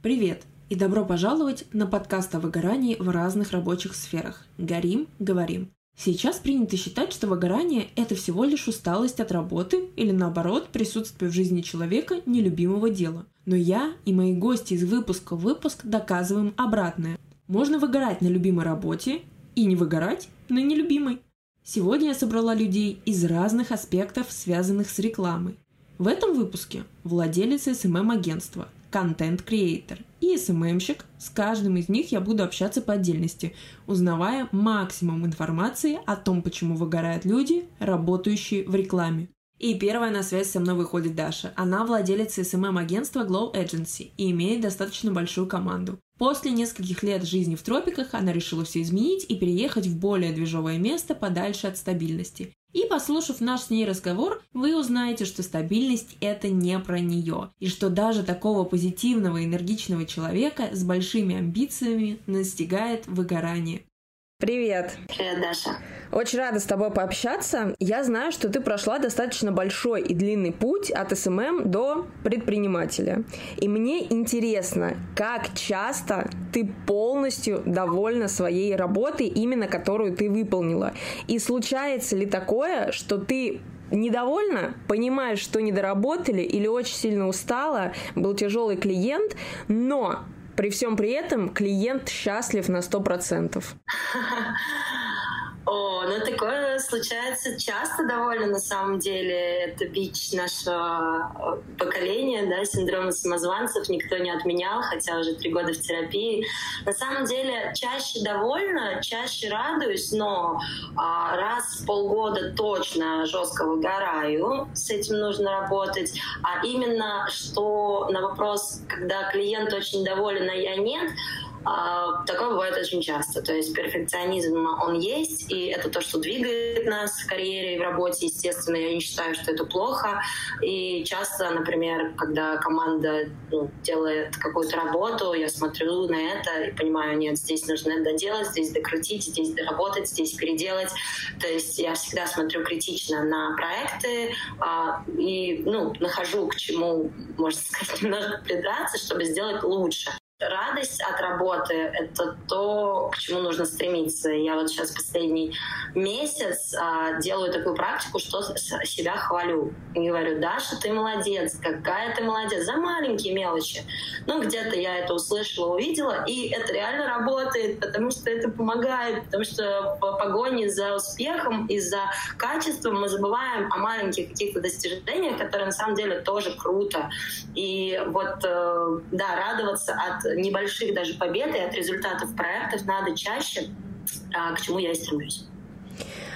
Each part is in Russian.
Привет и добро пожаловать на подкаст о выгорании в разных рабочих сферах. Горим, говорим. Сейчас принято считать, что выгорание – это всего лишь усталость от работы или, наоборот, присутствие в жизни человека нелюбимого дела. Но я и мои гости из выпуска в выпуск доказываем обратное. Можно выгорать на любимой работе и не выгорать на нелюбимой. Сегодня я собрала людей из разных аспектов, связанных с рекламой. В этом выпуске владелец SMM-агентства, контент-креатор и SMM-щик. С каждым из них я буду общаться по отдельности, узнавая максимум информации о том, почему выгорают люди, работающие в рекламе. И первая на связь со мной выходит Даша. Она владелец SMM-агентства Glow Agency и имеет достаточно большую команду. После нескольких лет жизни в тропиках она решила все изменить и переехать в более движовое место подальше от стабильности. И послушав наш с ней разговор, вы узнаете, что стабильность – это не про нее, и что даже такого позитивного, энергичного человека с большими амбициями настигает выгорание. Привет. Привет, Даша. Очень рада с тобой пообщаться. Я знаю, что ты прошла достаточно большой и длинный путь от SMM до предпринимателя. И мне интересно, как часто ты полностью довольна своей работой, именно которую ты выполнила. И случается ли такое, что ты недовольна, понимаешь, что не доработали или очень сильно устала, был тяжелый клиент, но при всем при этом клиент счастлив на 100%. О, ну такое случается часто довольно на самом деле. Это бич нашего э, поколения, да, синдрома самозванцев никто не отменял, хотя уже три года в терапии. На самом деле чаще довольна, чаще радуюсь, но а, раз в полгода точно жестко выгораю, с этим нужно работать. А именно, что на вопрос, когда клиент очень доволен, а я нет, а, такое бывает очень часто. То есть перфекционизм, он есть, и это то, что двигает нас в карьере и в работе. Естественно, я не считаю, что это плохо. И часто, например, когда команда ну, делает какую-то работу, я смотрю на это и понимаю, нет, здесь нужно доделать, здесь докрутить, здесь доработать, здесь переделать. То есть я всегда смотрю критично на проекты а, и ну, нахожу к чему, можно сказать, немножко придраться, чтобы сделать лучше. Радость от работы — это то, к чему нужно стремиться. Я вот сейчас последний месяц а, делаю такую практику, что себя хвалю. И говорю, Даша, ты молодец, какая ты молодец, за маленькие мелочи. Ну, где-то я это услышала, увидела, и это реально работает, потому что это помогает, потому что по погоне за успехом и за качеством мы забываем о маленьких каких-то достижениях, которые на самом деле тоже круто. И вот, э, да, радоваться от небольших даже побед и от результатов проектов надо чаще, а, к чему я и стремлюсь.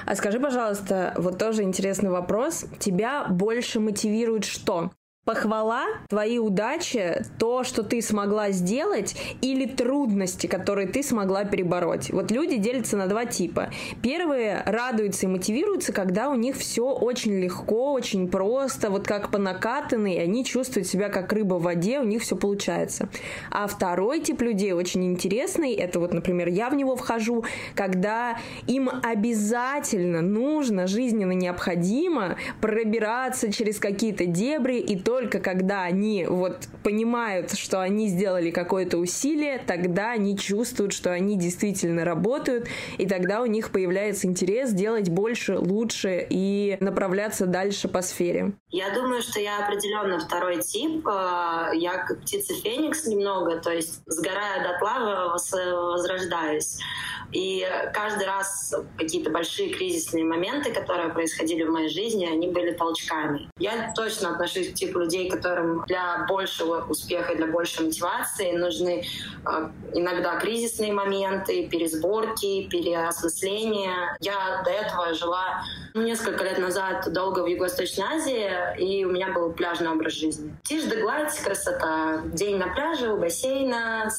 А скажи, пожалуйста, вот тоже интересный вопрос. Тебя больше мотивирует что? Похвала, твои удачи, то, что ты смогла сделать, или трудности, которые ты смогла перебороть. Вот люди делятся на два типа. Первые радуются и мотивируются, когда у них все очень легко, очень просто, вот как по накатанной, они чувствуют себя как рыба в воде, у них все получается. А второй тип людей очень интересный, это вот, например, я в него вхожу, когда им обязательно нужно, жизненно необходимо пробираться через какие-то дебри и то только когда они вот понимают, что они сделали какое-то усилие, тогда они чувствуют, что они действительно работают, и тогда у них появляется интерес делать больше, лучше и направляться дальше по сфере. Я думаю, что я определенно второй тип. Э, я как птица Феникс немного, то есть сгорая дотла, возрождаюсь. И каждый раз какие-то большие кризисные моменты, которые происходили в моей жизни, они были толчками. Я точно отношусь к типу людей, которым для большего успеха, для большей мотивации нужны э, иногда кризисные моменты, пересборки, переосмысления. Я до этого жила несколько лет назад долго в Юго-Восточной Азии, и у меня был пляжный образ жизни. Тишь да гладь, красота. День на пляже, у бассейна,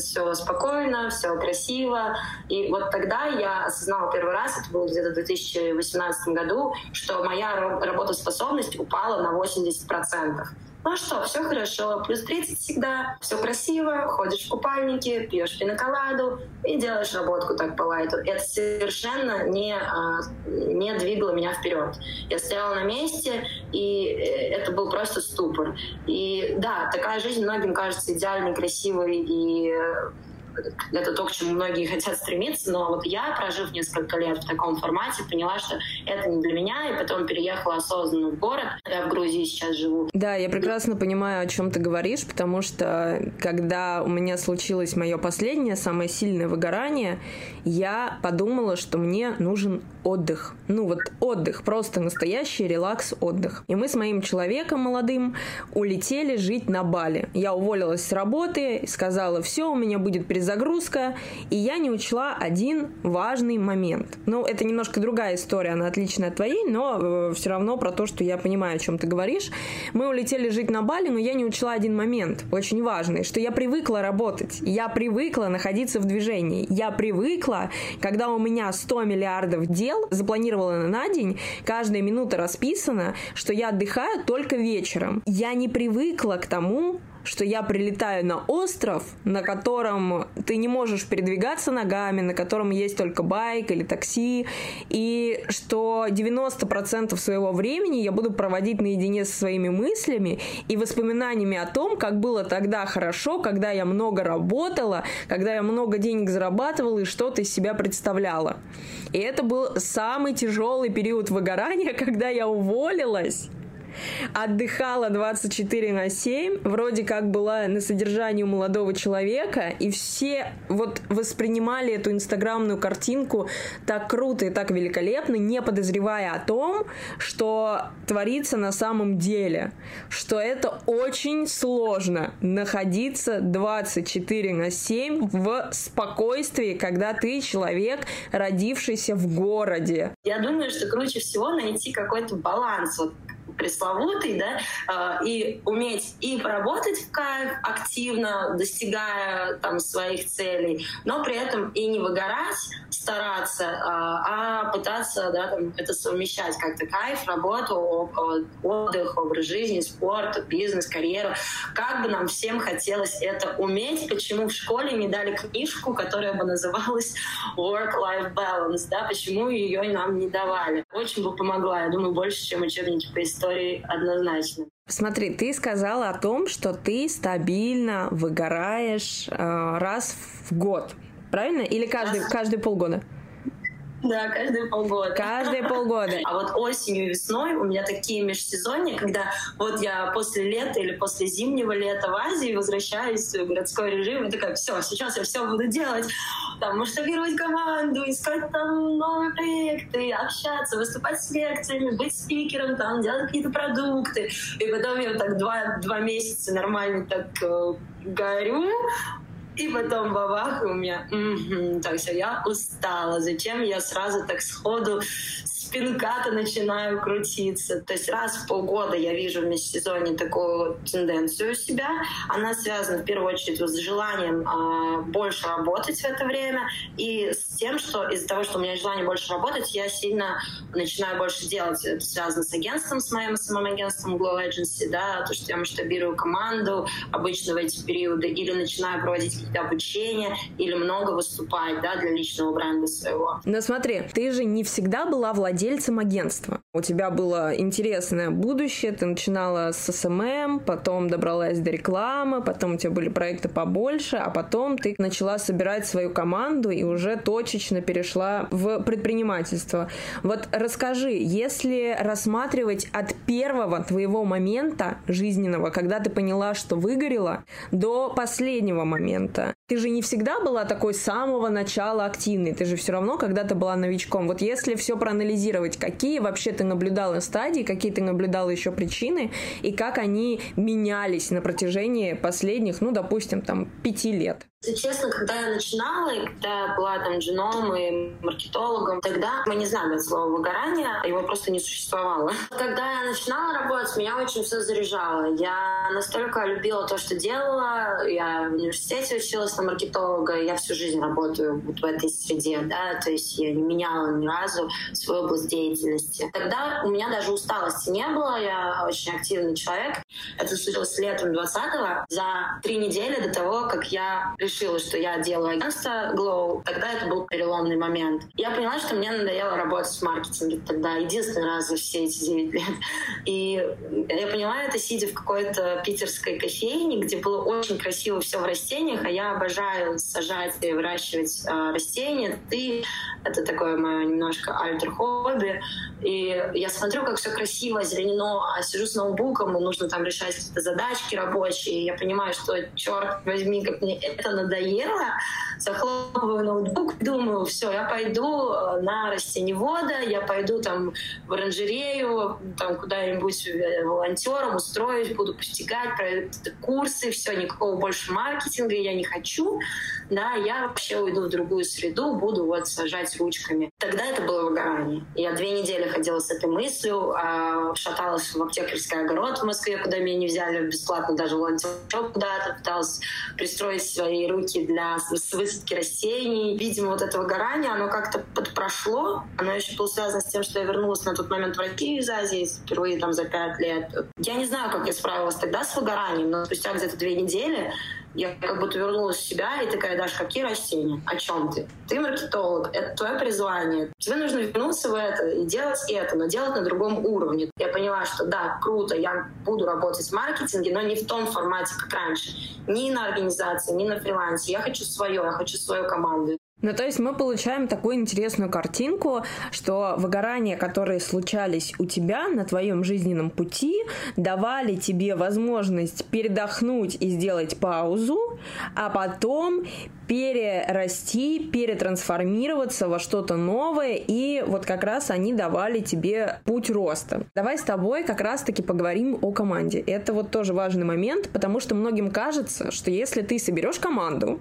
все спокойно, все красиво. И вот тогда я осознала первый раз, это было где-то в 2018 году, что моя работоспособность упала на 80%. Ну что, все хорошо, плюс 30 всегда, все красиво, ходишь в купальнике, пьешь пиноколаду и делаешь работку так по лайту. Это совершенно не, а, не двигало меня вперед. Я стояла на месте, и э, это был просто ступор. И да, такая жизнь многим кажется идеальной, красивой и э, это то, к чему многие хотят стремиться, но вот я, прожив несколько лет в таком формате, поняла, что это не для меня, и потом переехала осознанно в город. Я в Грузии сейчас живу. Да, я прекрасно понимаю, о чем ты говоришь, потому что когда у меня случилось мое последнее, самое сильное выгорание, я подумала, что мне нужен отдых. Ну вот отдых, просто настоящий релакс отдых. И мы с моим человеком молодым улетели жить на Бали. Я уволилась с работы, сказала, все, у меня будет перезагрузка, и я не учла один важный момент. Ну, это немножко другая история, она отличная от твоей, но э, все равно про то, что я понимаю, о чем ты говоришь. Мы улетели жить на Бали, но я не учла один момент, очень важный, что я привыкла работать, я привыкла находиться в движении, я привыкла, когда у меня 100 миллиардов дел запланировала на день, каждая минута расписана, что я отдыхаю только вечером. Я не привыкла к тому, что я прилетаю на остров, на котором ты не можешь передвигаться ногами, на котором есть только байк или такси, и что 90% своего времени я буду проводить наедине со своими мыслями и воспоминаниями о том, как было тогда хорошо, когда я много работала, когда я много денег зарабатывала и что-то из себя представляла. И это был самый тяжелый период выгорания, когда я уволилась отдыхала 24 на 7, вроде как была на содержании у молодого человека, и все вот воспринимали эту инстаграмную картинку так круто и так великолепно, не подозревая о том, что творится на самом деле, что это очень сложно находиться 24 на 7 в спокойствии, когда ты человек, родившийся в городе. Я думаю, что круче всего найти какой-то баланс. Вот пресловутый, да, а, и уметь и поработать в кайф активно, достигая там своих целей, но при этом и не выгорать, стараться, а, а пытаться, да, там, это совмещать как-то кайф, работу, отдых, образ жизни, спорт, бизнес, карьеру. Как бы нам всем хотелось это уметь, почему в школе не дали книжку, которая бы называлась Work-Life Balance, да, почему ее нам не давали. Очень бы помогла, я думаю, больше, чем учебники по истории истории однозначно. Смотри, ты сказала о том, что ты стабильно выгораешь э, раз в год, правильно? Или каждый, каждые полгода? Да, каждые полгода. Каждые полгода. А вот осенью и весной у меня такие межсезонья, когда вот я после лета или после зимнего лета в Азии возвращаюсь в городской режим и такая, все, сейчас я все буду делать. Там масштабировать команду, искать там новые проекты, общаться, выступать с лекциями, быть спикером, там, делать какие-то продукты. И потом я так два, два месяца нормально так э, горю, и потом бабах, у меня, угу, так все, я устала. Зачем я сразу так сходу пинката начинаю крутиться. То есть раз в полгода я вижу в межсезонье такую тенденцию у себя. Она связана в первую очередь с желанием э, больше работать в это время и с тем, что из-за того, что у меня желание больше работать, я сильно начинаю больше делать. Это связано с агентством, с моим самым агентством Glow Agency, да, то, что я масштабирую команду обычно в эти периоды, или начинаю проводить какие-то обучения, или много выступать, да, для личного бренда своего. Но смотри, ты же не всегда была владельцем владельцем агентства. У тебя было интересное будущее, ты начинала с SMM, потом добралась до рекламы, потом у тебя были проекты побольше, а потом ты начала собирать свою команду и уже точечно перешла в предпринимательство. Вот расскажи, если рассматривать от первого твоего момента жизненного, когда ты поняла, что выгорела, до последнего момента, ты же не всегда была такой с самого начала активной, ты же все равно когда-то была новичком. Вот если все проанализировать, какие вообще ты наблюдала стадии, какие ты наблюдала еще причины, и как они менялись на протяжении последних, ну, допустим, там, пяти лет? Если честно, когда я начинала, когда я была там дженом и маркетологом, тогда мы не знали слова выгорание, его просто не существовало. Когда я начинала работать, меня очень все заряжало. Я настолько любила то, что делала. Я в университете училась на маркетолога, я всю жизнь работаю вот в этой среде, да, то есть я не меняла ни разу свою область деятельности. Тогда у меня даже усталости не было, я очень активный человек. Это случилось летом 20-го, за три недели до того, как я решила, что я делаю агентство Glow. Тогда это был переломный момент. Я поняла, что мне надоело работать в маркетинге тогда, единственный раз за все эти 9 лет. И я поняла это, сидя в какой-то питерской кофейне, где было очень красиво все в растениях, а я обожаю сажать и выращивать э, растения. Ты это такое мое немножко альтер-хобби. И я смотрю, как все красиво, зеленено, а сижу с ноутбуком, и нужно там решать какие-то задачки рабочие. И я понимаю, что, черт возьми, как мне это надоело. Захлопываю ноутбук, думаю, все, я пойду э, на растеневода, я пойду там в оранжерею, там куда-нибудь э, волонтером устроюсь, буду постигать, курсы, все, никакого больше маркетинга я не хочу. Да, я вообще уйду в другую среду, буду вот сажать ручками. Тогда это было выгорание. Я две недели ходила с этой мыслью, а, шаталась в аптекарский огород в Москве, куда меня не взяли бесплатно, даже волонтер куда-то, пыталась пристроить свои руки для высадки растений. Видимо, вот это выгорание, оно как-то подпрошло. Оно еще было связано с тем, что я вернулась на тот момент в Россию из Азии впервые там за пять лет. Я не знаю, как я справилась тогда с выгоранием, но спустя где-то две недели я как будто вернулась в себя и такая, Даш, какие растения? О чем ты? Ты маркетолог, это твое призвание. Тебе нужно вернуться в это и делать это, но делать на другом уровне. Я поняла, что да, круто, я буду работать в маркетинге, но не в том формате, как раньше. Ни на организации, ни на фрилансе. Я хочу свое, я хочу свою команду. Ну, то есть мы получаем такую интересную картинку, что выгорания, которые случались у тебя на твоем жизненном пути, давали тебе возможность передохнуть и сделать паузу, а потом перерасти, перетрансформироваться во что-то новое, и вот как раз они давали тебе путь роста. Давай с тобой как раз-таки поговорим о команде. Это вот тоже важный момент, потому что многим кажется, что если ты соберешь команду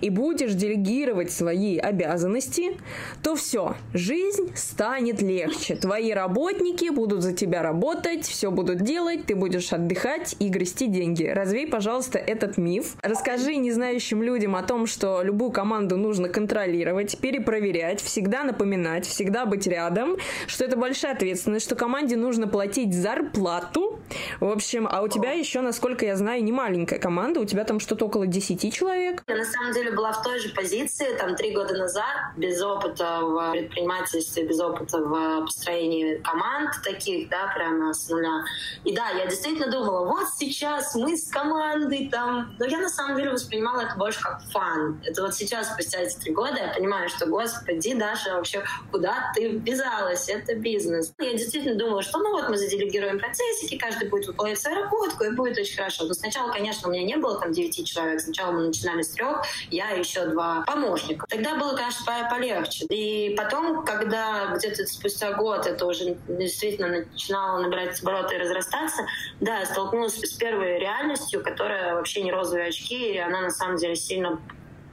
и будешь делегировать свои обязанности, то все, жизнь станет легче. Твои работники будут за тебя работать, все будут делать, ты будешь отдыхать и грести деньги. Развей, пожалуйста, этот миф. Расскажи незнающим людям о том, что любую команду нужно контролировать, перепроверять, всегда напоминать, всегда быть рядом, что это большая ответственность, что команде нужно платить зарплату. В общем, а у тебя еще, насколько я знаю, не маленькая команда, у тебя там что-то около 10 человек. Я на самом деле была в той же позиции, там, три года назад, без опыта в предпринимательстве, без опыта в построении команд таких, да, прямо с нуля. И да, я действительно думала, вот сейчас мы с командой там, но я на самом деле воспринимала это больше как фан. Это вот сейчас, спустя эти три года, я понимаю, что, господи, Даша, вообще, куда ты ввязалась? Это бизнес. Я действительно думала, что ну вот мы заделегируем процессики, каждый будет выполнять свою работу, и будет очень хорошо. Но сначала, конечно, у меня не было там девяти человек. Сначала мы начинали с трех, я и еще два помощника. Тогда было, конечно, полегче. И потом, когда где-то спустя год это уже действительно начинало набирать обороты и разрастаться, да, я столкнулась с первой реальностью, которая вообще не розовые очки, и она на самом деле сильно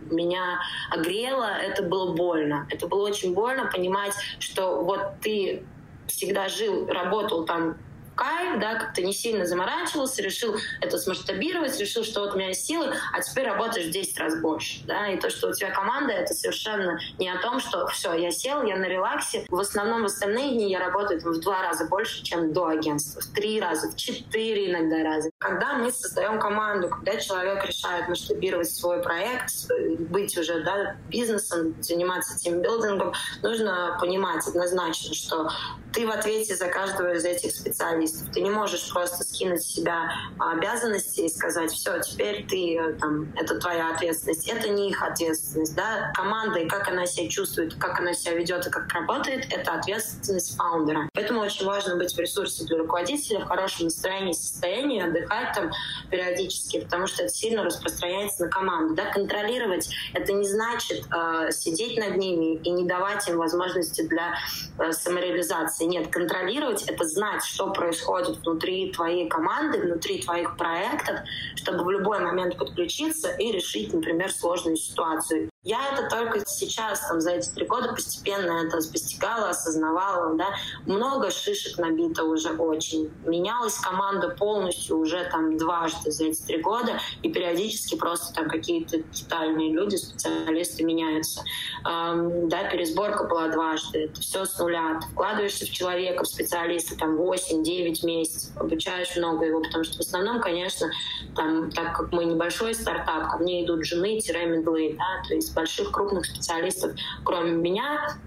меня огрело, это было больно. Это было очень больно понимать, что вот ты всегда жил, работал там кайф, да, как-то не сильно заморачивался, решил это смасштабировать, решил, что вот у меня есть силы, а теперь работаешь в 10 раз больше, да, и то, что у тебя команда, это совершенно не о том, что все, я сел, я на релаксе, в основном в остальные дни я работаю там, в два раза больше, чем до агентства, в три раза, в четыре иногда раза. Когда мы создаем команду, когда человек решает масштабировать свой проект, быть уже да, бизнесом, заниматься тимбилдингом, нужно понимать однозначно, что ты в ответе за каждого из этих специалистов. Ты не можешь просто скинуть с себя обязанности и сказать, все, теперь ты, там, это твоя ответственность. Это не их ответственность. Да? Команда и как она себя чувствует, как она себя ведет и как работает, это ответственность фаундера. Поэтому очень важно быть в ресурсе для руководителя, в хорошем настроении, состоянии, отдыхать там периодически, потому что это сильно распространяется на команду. Да? Контролировать это не значит э, сидеть над ними и не давать им возможности для э, самореализации нет, контролировать — это знать, что происходит внутри твоей команды, внутри твоих проектов, чтобы в любой момент подключиться и решить, например, сложную ситуацию. Я это только сейчас, там, за эти три года постепенно это постигала, осознавала, да. Много шишек набито уже очень. Менялась команда полностью уже там дважды за эти три года, и периодически просто там какие-то детальные люди, специалисты меняются. Эм, да, пересборка была дважды. Это все с нуля. Ты вкладываешься в человека, в специалиста, там 8-9 месяцев, обучаешь много его, потому что в основном, конечно, там, так как мы небольшой стартап, ко мне идут жены-медлы, да, то есть больших крупных специалистов, кроме меня,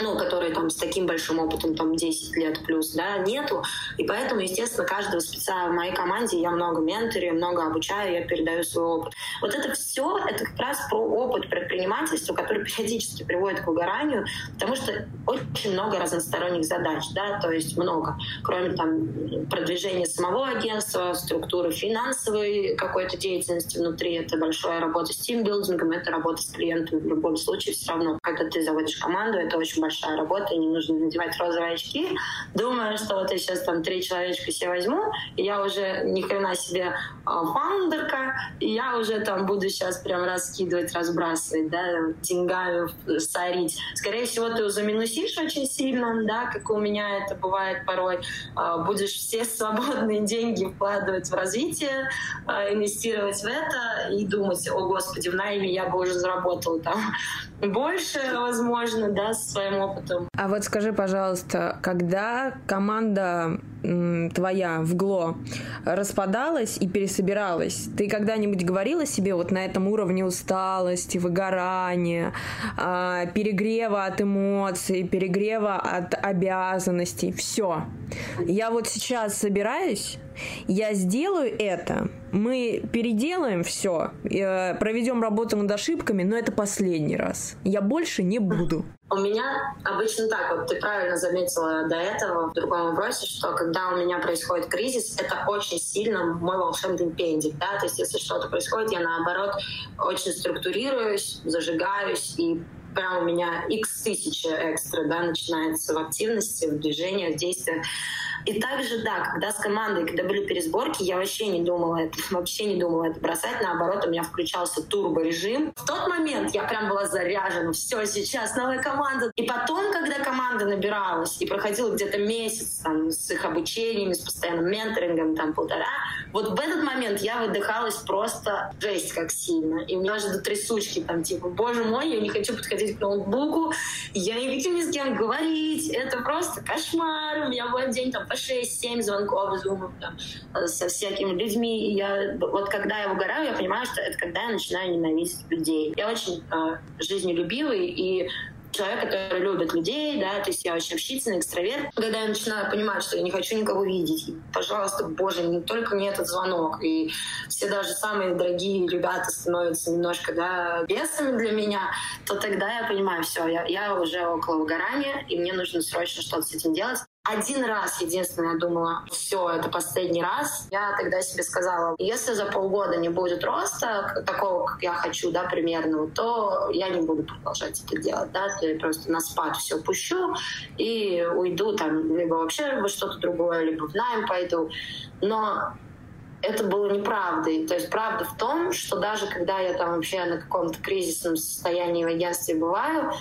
ну, которые там с таким большим опытом, там 10 лет плюс, да, нету. И поэтому, естественно, каждого спеца в моей команде я много менторю, много обучаю, я передаю свой опыт. Вот это все, это как раз про опыт предпринимательства, который периодически приводит к выгоранию, потому что очень много разносторонних задач, да, то есть много. Кроме там продвижения самого агентства, структуры финансовой какой-то деятельности внутри, это большая работа с тимбилдингом, это работа с клиентом в любом случае все равно. Когда ты заводишь команду, это очень большая работа, не нужно надевать розовые очки. Думаю, что вот я сейчас там три человечка себе возьму, и я уже ни хрена себе а, фаундерка, и я уже там буду сейчас прям раскидывать, разбрасывать, да, деньгами сорить. Скорее всего, ты заминусишь очень сильно, да, как у меня это бывает порой. А, будешь все свободные деньги вкладывать в развитие, а, инвестировать в это и думать, о господи, в найме я бы уже заработала там больше, возможно, да, с своим опытом. А вот скажи, пожалуйста, когда команда твоя в ГЛО распадалась и пересобиралась, ты когда-нибудь говорила себе вот на этом уровне усталости, выгорания, а, перегрева от эмоций, перегрева от обязанностей, все. Я вот сейчас собираюсь, я сделаю это, мы переделаем все, э, проведем работу над ошибками, но это последний раз. Я больше не буду. У меня обычно так, вот ты правильно заметила до этого в другом вопросе, что когда у меня происходит кризис, это очень сильно мой волшебный пендик, да, то есть если что-то происходит, я наоборот очень структурируюсь, зажигаюсь и прям у меня x тысяча экстра, да, начинается в активности, в движениях, в действиях. И также, да, когда с командой, когда были пересборки, я вообще не думала это, вообще не думала это бросать. Наоборот, у меня включался турбо-режим. В тот момент я прям была заряжена. Все, сейчас новая команда. И потом, когда команда набиралась и проходила где-то месяц там, с их обучениями, с постоянным менторингом, там полтора, вот в этот момент я выдыхалась просто жесть как сильно. И у меня же до трясучки там типа, боже мой, я не хочу подходить к ноутбуку, я не хочу ни с кем говорить, это просто кошмар. У меня был день там по 6-7 звонков, зумов там, э, со всякими людьми. И я, вот когда я выгораю, я понимаю, что это когда я начинаю ненавидеть людей. Я очень э, жизнелюбивый и человек, который любит людей, да, то есть я очень общительный, экстраверт. Когда я начинаю понимать, что я не хочу никого видеть, пожалуйста, боже, не только не этот звонок, и все даже самые дорогие ребята становятся немножко, да, бесами для меня, то тогда я понимаю, все, я, я уже около выгорания, и мне нужно срочно что-то с этим делать. Один раз, единственное, я думала, все, это последний раз. Я тогда себе сказала, если за полгода не будет роста такого, как я хочу, да, примерного, то я не буду продолжать это делать, да, я просто на спад все пущу и уйду там либо вообще во что-то другое, либо в найм пойду. Но это было неправдой. То есть правда в том, что даже когда я там вообще на каком-то кризисном состоянии в агентстве бываю,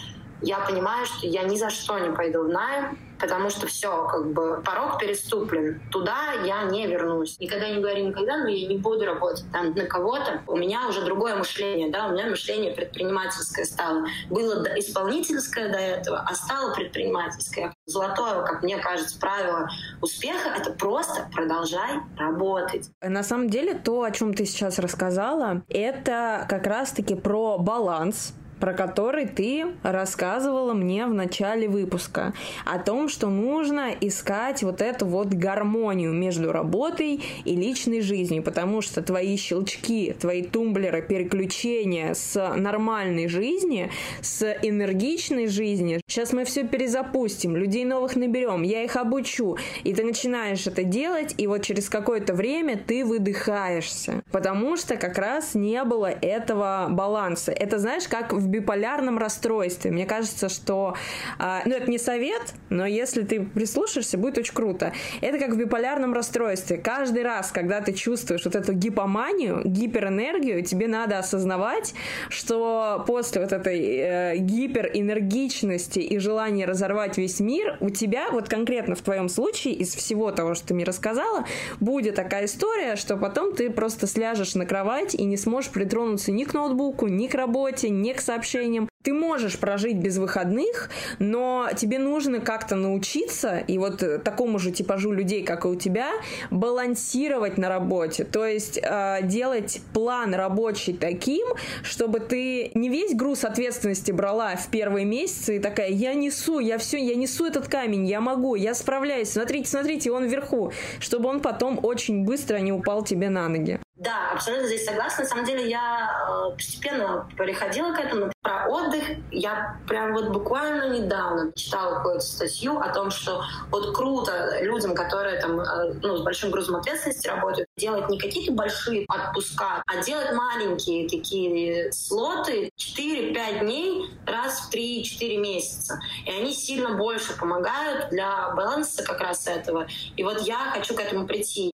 я понимаю, что я ни за что не пойду в найм, потому что все, как бы порог переступлен. Туда я не вернусь. Никогда не говори никогда, но я не буду работать там на кого-то. У меня уже другое мышление, да, у меня мышление предпринимательское стало. Было исполнительское до этого, а стало предпринимательское. Золотое, как мне кажется, правило успеха — это просто продолжай работать. На самом деле, то, о чем ты сейчас рассказала, это как раз-таки про баланс про который ты рассказывала мне в начале выпуска. О том, что нужно искать вот эту вот гармонию между работой и личной жизнью, потому что твои щелчки, твои тумблеры, переключения с нормальной жизни, с энергичной жизни. Сейчас мы все перезапустим, людей новых наберем, я их обучу. И ты начинаешь это делать, и вот через какое-то время ты выдыхаешься, потому что как раз не было этого баланса. Это знаешь, как в биполярном расстройстве. Мне кажется, что... Э, ну, это не совет, но если ты прислушаешься, будет очень круто. Это как в биполярном расстройстве. Каждый раз, когда ты чувствуешь вот эту гипоманию, гиперэнергию, тебе надо осознавать, что после вот этой э, гиперэнергичности и желания разорвать весь мир, у тебя вот конкретно в твоем случае из всего того, что ты мне рассказала, будет такая история, что потом ты просто сляжешь на кровать и не сможешь притронуться ни к ноутбуку, ни к работе, ни к сообщениям. Ты можешь прожить без выходных, но тебе нужно как-то научиться, и вот такому же типажу людей, как и у тебя, балансировать на работе. То есть э, делать план рабочий таким, чтобы ты не весь груз ответственности брала в первые месяцы и такая, я несу, я все, я несу этот камень, я могу, я справляюсь, смотрите, смотрите, он вверху, чтобы он потом очень быстро не упал тебе на ноги. Да, абсолютно здесь согласна. На самом деле я э, постепенно переходила к этому. Про отдых я прям вот буквально недавно читала какую-то статью о том, что вот круто людям, которые там э, ну, с большим грузом ответственности работают, делать не какие-то большие отпуска, а делать маленькие такие слоты 4-5 дней раз в 3-4 месяца. И они сильно больше помогают для баланса как раз этого. И вот я хочу к этому прийти.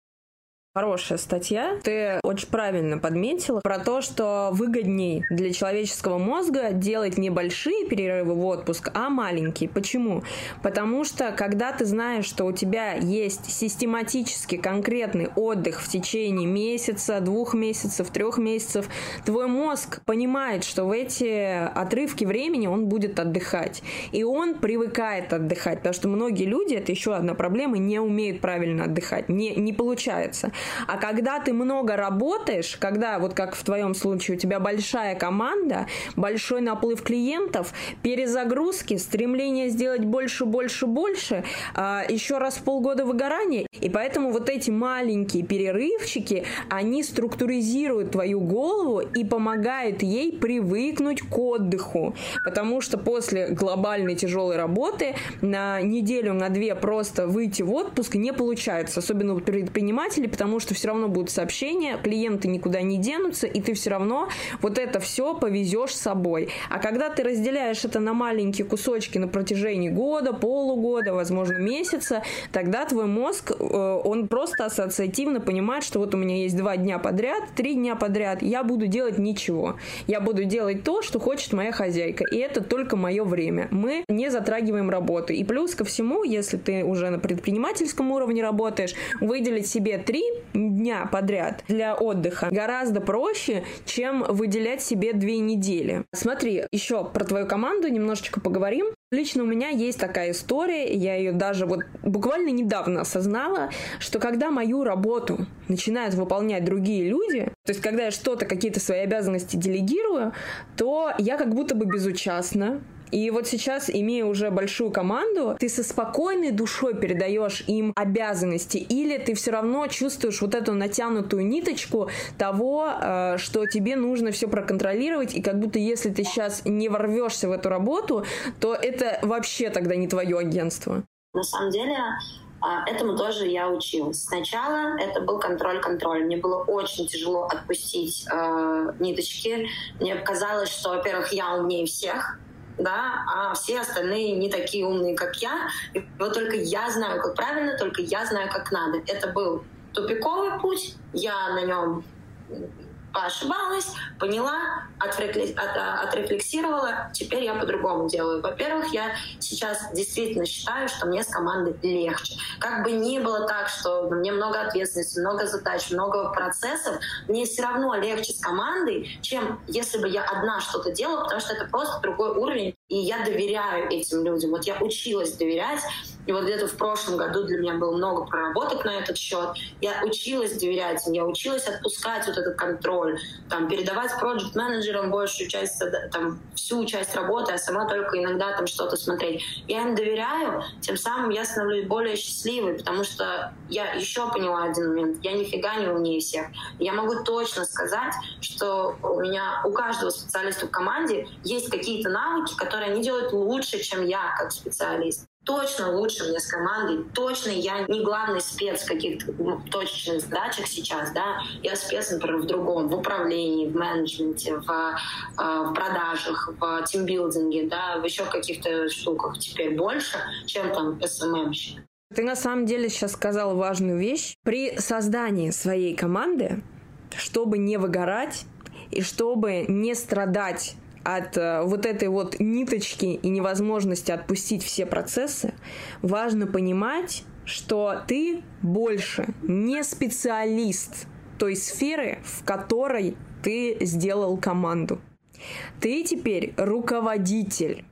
Хорошая статья. Ты очень правильно подметила про то, что выгодней для человеческого мозга делать небольшие перерывы в отпуск, а маленькие. Почему? Потому что когда ты знаешь, что у тебя есть систематически конкретный отдых в течение месяца, двух месяцев, трех месяцев, твой мозг понимает, что в эти отрывки времени он будет отдыхать. И он привыкает отдыхать, потому что многие люди, это еще одна проблема, не умеют правильно отдыхать, не, не получается. А когда ты много работаешь, когда, вот как в твоем случае, у тебя большая команда, большой наплыв клиентов, перезагрузки, стремление сделать больше, больше, больше, а, еще раз в полгода выгорания. И поэтому вот эти маленькие перерывчики, они структуризируют твою голову и помогают ей привыкнуть к отдыху. Потому что после глобальной тяжелой работы на неделю, на две просто выйти в отпуск не получается, особенно у предпринимателей, потому потому что все равно будут сообщения, клиенты никуда не денутся, и ты все равно вот это все повезешь с собой. А когда ты разделяешь это на маленькие кусочки на протяжении года, полугода, возможно, месяца, тогда твой мозг, э, он просто ассоциативно понимает, что вот у меня есть два дня подряд, три дня подряд, я буду делать ничего. Я буду делать то, что хочет моя хозяйка, и это только мое время. Мы не затрагиваем работу. И плюс ко всему, если ты уже на предпринимательском уровне работаешь, выделить себе три дня подряд для отдыха гораздо проще, чем выделять себе две недели. Смотри, еще про твою команду немножечко поговорим. Лично у меня есть такая история, я ее даже вот буквально недавно осознала, что когда мою работу начинают выполнять другие люди, то есть когда я что-то, какие-то свои обязанности делегирую, то я как будто бы безучастна, и вот сейчас, имея уже большую команду, ты со спокойной душой передаешь им обязанности, или ты все равно чувствуешь вот эту натянутую ниточку того, э, что тебе нужно все проконтролировать, и как будто если ты сейчас не ворвешься в эту работу, то это вообще тогда не твое агентство. На самом деле, а, Этому тоже я училась. Сначала это был контроль-контроль. Мне было очень тяжело отпустить э, ниточки. Мне казалось, что, во-первых, я умнее всех, да, а все остальные не такие умные, как я. И вот только я знаю, как правильно, только я знаю, как надо. Это был тупиковый путь, я на нем ошибалась, поняла, отфрекли... от... отрефлексировала, теперь я по-другому делаю. Во-первых, я сейчас действительно считаю, что мне с командой легче. Как бы ни было так, что мне много ответственности, много задач, много процессов, мне все равно легче с командой, чем если бы я одна что-то делала, потому что это просто другой уровень, и я доверяю этим людям. Вот я училась доверять, и вот где-то в прошлом году для меня было много проработок на этот счет. Я училась доверять я училась отпускать вот этот контроль, там, передавать проект менеджерам большую часть, там, всю часть работы, а сама только иногда там что-то смотреть. Я им доверяю, тем самым я становлюсь более счастливой, потому что я еще поняла один момент. Я нифига не умнее всех. Я могу точно сказать, что у меня, у каждого специалиста в команде есть какие-то навыки, которые они делают лучше, чем я как специалист. Точно лучше мне с командой, точно я не главный спец в каких-то ну, точечных задачах сейчас, да, я спец, например, в другом, в управлении, в менеджменте, в, э, в продажах, в тимбилдинге, да, в еще каких-то штуках теперь больше, чем там СММщик. Ты на самом деле сейчас сказала важную вещь. При создании своей команды, чтобы не выгорать и чтобы не страдать от э, вот этой вот ниточки и невозможности отпустить все процессы, важно понимать, что ты больше не специалист той сферы, в которой ты сделал команду. Ты теперь руководитель.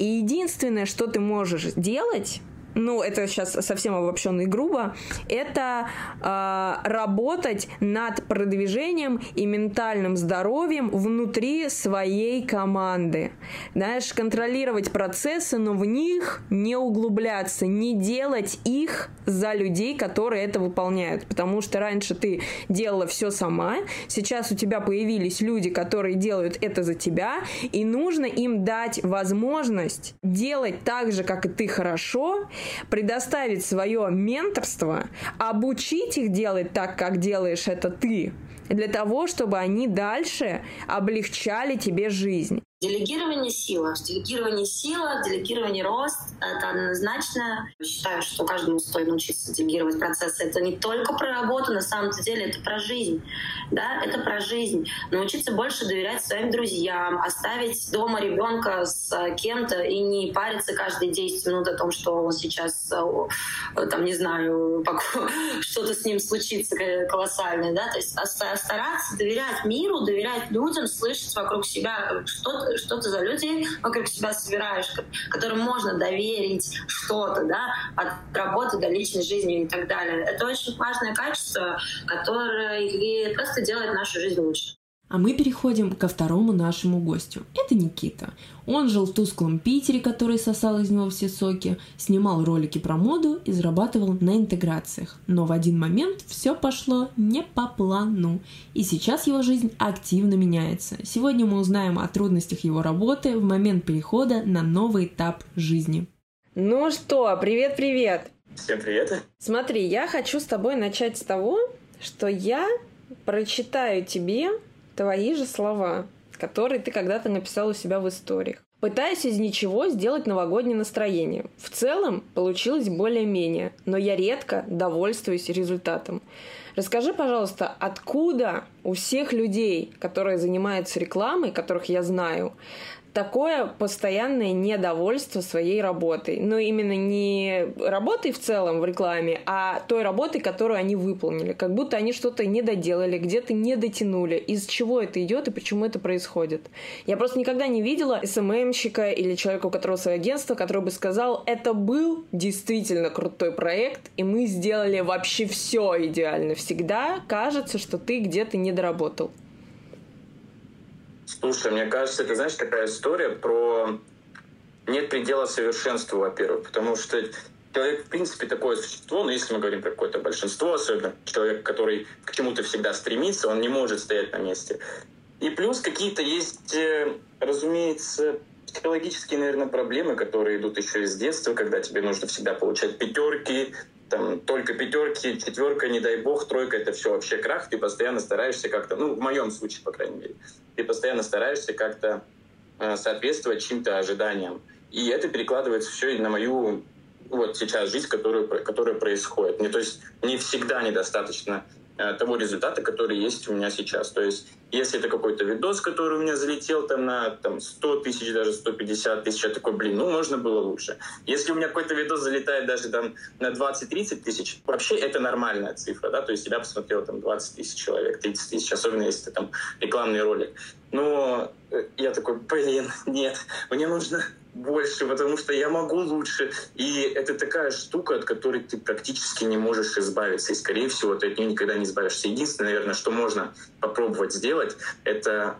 И единственное, что ты можешь делать, ну, это сейчас совсем обобщенно и грубо, это э, работать над продвижением и ментальным здоровьем внутри своей команды. Знаешь, контролировать процессы, но в них не углубляться, не делать их за людей, которые это выполняют. Потому что раньше ты делала все сама, сейчас у тебя появились люди, которые делают это за тебя, и нужно им дать возможность делать так же, как и ты хорошо, предоставить свое менторство, обучить их делать так, как делаешь это ты, для того, чтобы они дальше облегчали тебе жизнь. Делегирование сила. Делегирование сила, делегирование рост — это однозначно. Считаю, что каждому стоит научиться делегировать процессы. Это не только про работу, на самом деле это про жизнь. Да, это про жизнь. Научиться больше доверять своим друзьям, оставить дома ребенка с э, кем-то и не париться каждые 10 минут о том, что он сейчас, э, там, не знаю, что-то с ним случится колоссальное. Да? То есть стараться доверять миру, доверять людям, слышать вокруг себя что-то, что ты за людей вокруг себя собираешь, которым можно доверить что-то, да, от работы до личной жизни и так далее. Это очень важное качество, которое просто делает нашу жизнь лучше. А мы переходим ко второму нашему гостю. Это Никита. Он жил в тусклом Питере, который сосал из него все соки, снимал ролики про моду и зарабатывал на интеграциях. Но в один момент все пошло не по плану. И сейчас его жизнь активно меняется. Сегодня мы узнаем о трудностях его работы в момент перехода на новый этап жизни. Ну что, привет-привет! Всем привет! Смотри, я хочу с тобой начать с того, что я прочитаю тебе твои же слова, которые ты когда-то написал у себя в историях. Пытаюсь из ничего сделать новогоднее настроение. В целом получилось более-менее, но я редко довольствуюсь результатом. Расскажи, пожалуйста, откуда у всех людей, которые занимаются рекламой, которых я знаю, такое постоянное недовольство своей работой. Но именно не работой в целом в рекламе, а той работой, которую они выполнили. Как будто они что-то не доделали, где-то не дотянули. Из чего это идет и почему это происходит. Я просто никогда не видела СММщика или человека, у которого свое агентство, который бы сказал, это был действительно крутой проект, и мы сделали вообще все идеально. Всегда кажется, что ты где-то не доработал. Слушай, мне кажется, это, знаешь, такая история про нет предела совершенству, во-первых, потому что человек, в принципе, такое существо, но если мы говорим про какое-то большинство, особенно человек, который к чему-то всегда стремится, он не может стоять на месте. И плюс какие-то есть, э, разумеется, психологические, наверное, проблемы, которые идут еще из детства, когда тебе нужно всегда получать пятерки, там только пятерки, четверка, не дай бог, тройка это все вообще крах, ты постоянно стараешься как-то, ну, в моем случае, по крайней мере, ты постоянно стараешься как-то э, соответствовать чьим-то ожиданиям. И это перекладывается все на мою вот сейчас жизнь, которая, которая происходит. Мне, то есть не всегда недостаточно того результата, который есть у меня сейчас. То есть, если это какой-то видос, который у меня залетел там на там, 100 тысяч, даже 150 тысяч, я такой, блин, ну, можно было лучше. Если у меня какой-то видос залетает даже там на 20-30 тысяч, вообще это нормальная цифра, да, то есть тебя посмотрело там 20 тысяч человек, 30 тысяч, особенно если это там рекламный ролик. Но э, я такой, блин, нет, мне нужно больше, потому что я могу лучше. И это такая штука, от которой ты практически не можешь избавиться. И, скорее всего, ты от нее никогда не избавишься. Единственное, наверное, что можно попробовать сделать, это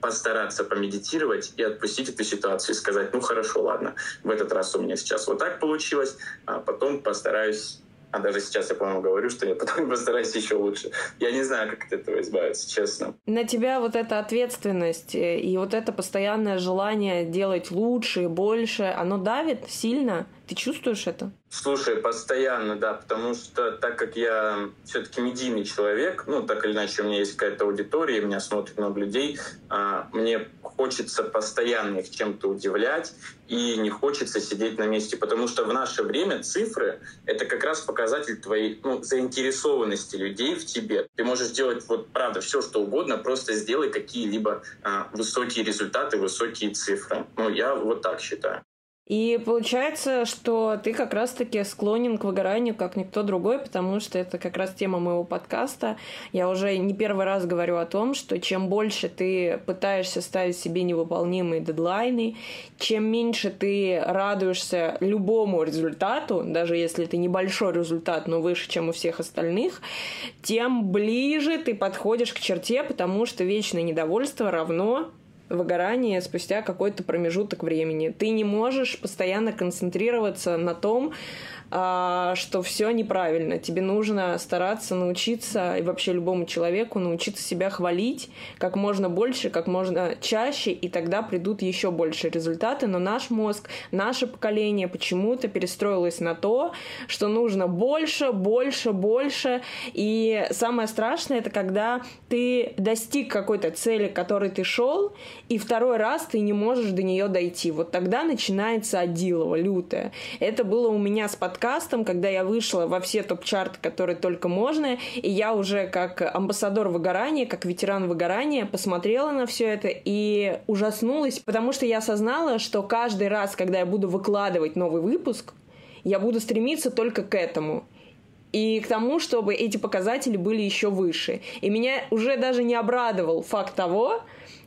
постараться помедитировать и отпустить эту ситуацию и сказать, ну хорошо, ладно, в этот раз у меня сейчас вот так получилось, а потом постараюсь а даже сейчас я, по-моему, говорю, что я потом постараюсь еще лучше. Я не знаю, как от этого избавиться, честно. На тебя вот эта ответственность э, и вот это постоянное желание делать лучше и больше, оно давит сильно? Ты чувствуешь это? Слушай, постоянно, да, потому что так как я все-таки медийный человек, ну, так или иначе, у меня есть какая-то аудитория, меня смотрит много людей, а, мне хочется постоянно их чем-то удивлять, и не хочется сидеть на месте, потому что в наше время цифры — это как раз показатель твоей ну, заинтересованности людей в тебе. Ты можешь делать, вот правда, все что угодно, просто сделай какие-либо а, высокие результаты, высокие цифры. Ну, я вот так считаю. И получается, что ты как раз-таки склонен к выгоранию, как никто другой, потому что это как раз тема моего подкаста. Я уже не первый раз говорю о том, что чем больше ты пытаешься ставить себе невыполнимые дедлайны, чем меньше ты радуешься любому результату, даже если это небольшой результат, но выше, чем у всех остальных, тем ближе ты подходишь к черте, потому что вечное недовольство равно выгорание спустя какой-то промежуток времени. Ты не можешь постоянно концентрироваться на том, что все неправильно. Тебе нужно стараться научиться, и вообще любому человеку научиться себя хвалить как можно больше, как можно чаще, и тогда придут еще больше результаты. Но наш мозг, наше поколение почему-то перестроилось на то, что нужно больше, больше, больше. И самое страшное это когда ты достиг какой-то цели, к которой ты шел, и второй раз ты не можешь до нее дойти. Вот тогда начинается одилово, лютое. Это было у меня с подкастом подкастом, когда я вышла во все топ-чарты, которые только можно, и я уже как амбассадор выгорания, как ветеран выгорания посмотрела на все это и ужаснулась, потому что я осознала, что каждый раз, когда я буду выкладывать новый выпуск, я буду стремиться только к этому и к тому, чтобы эти показатели были еще выше. И меня уже даже не обрадовал факт того,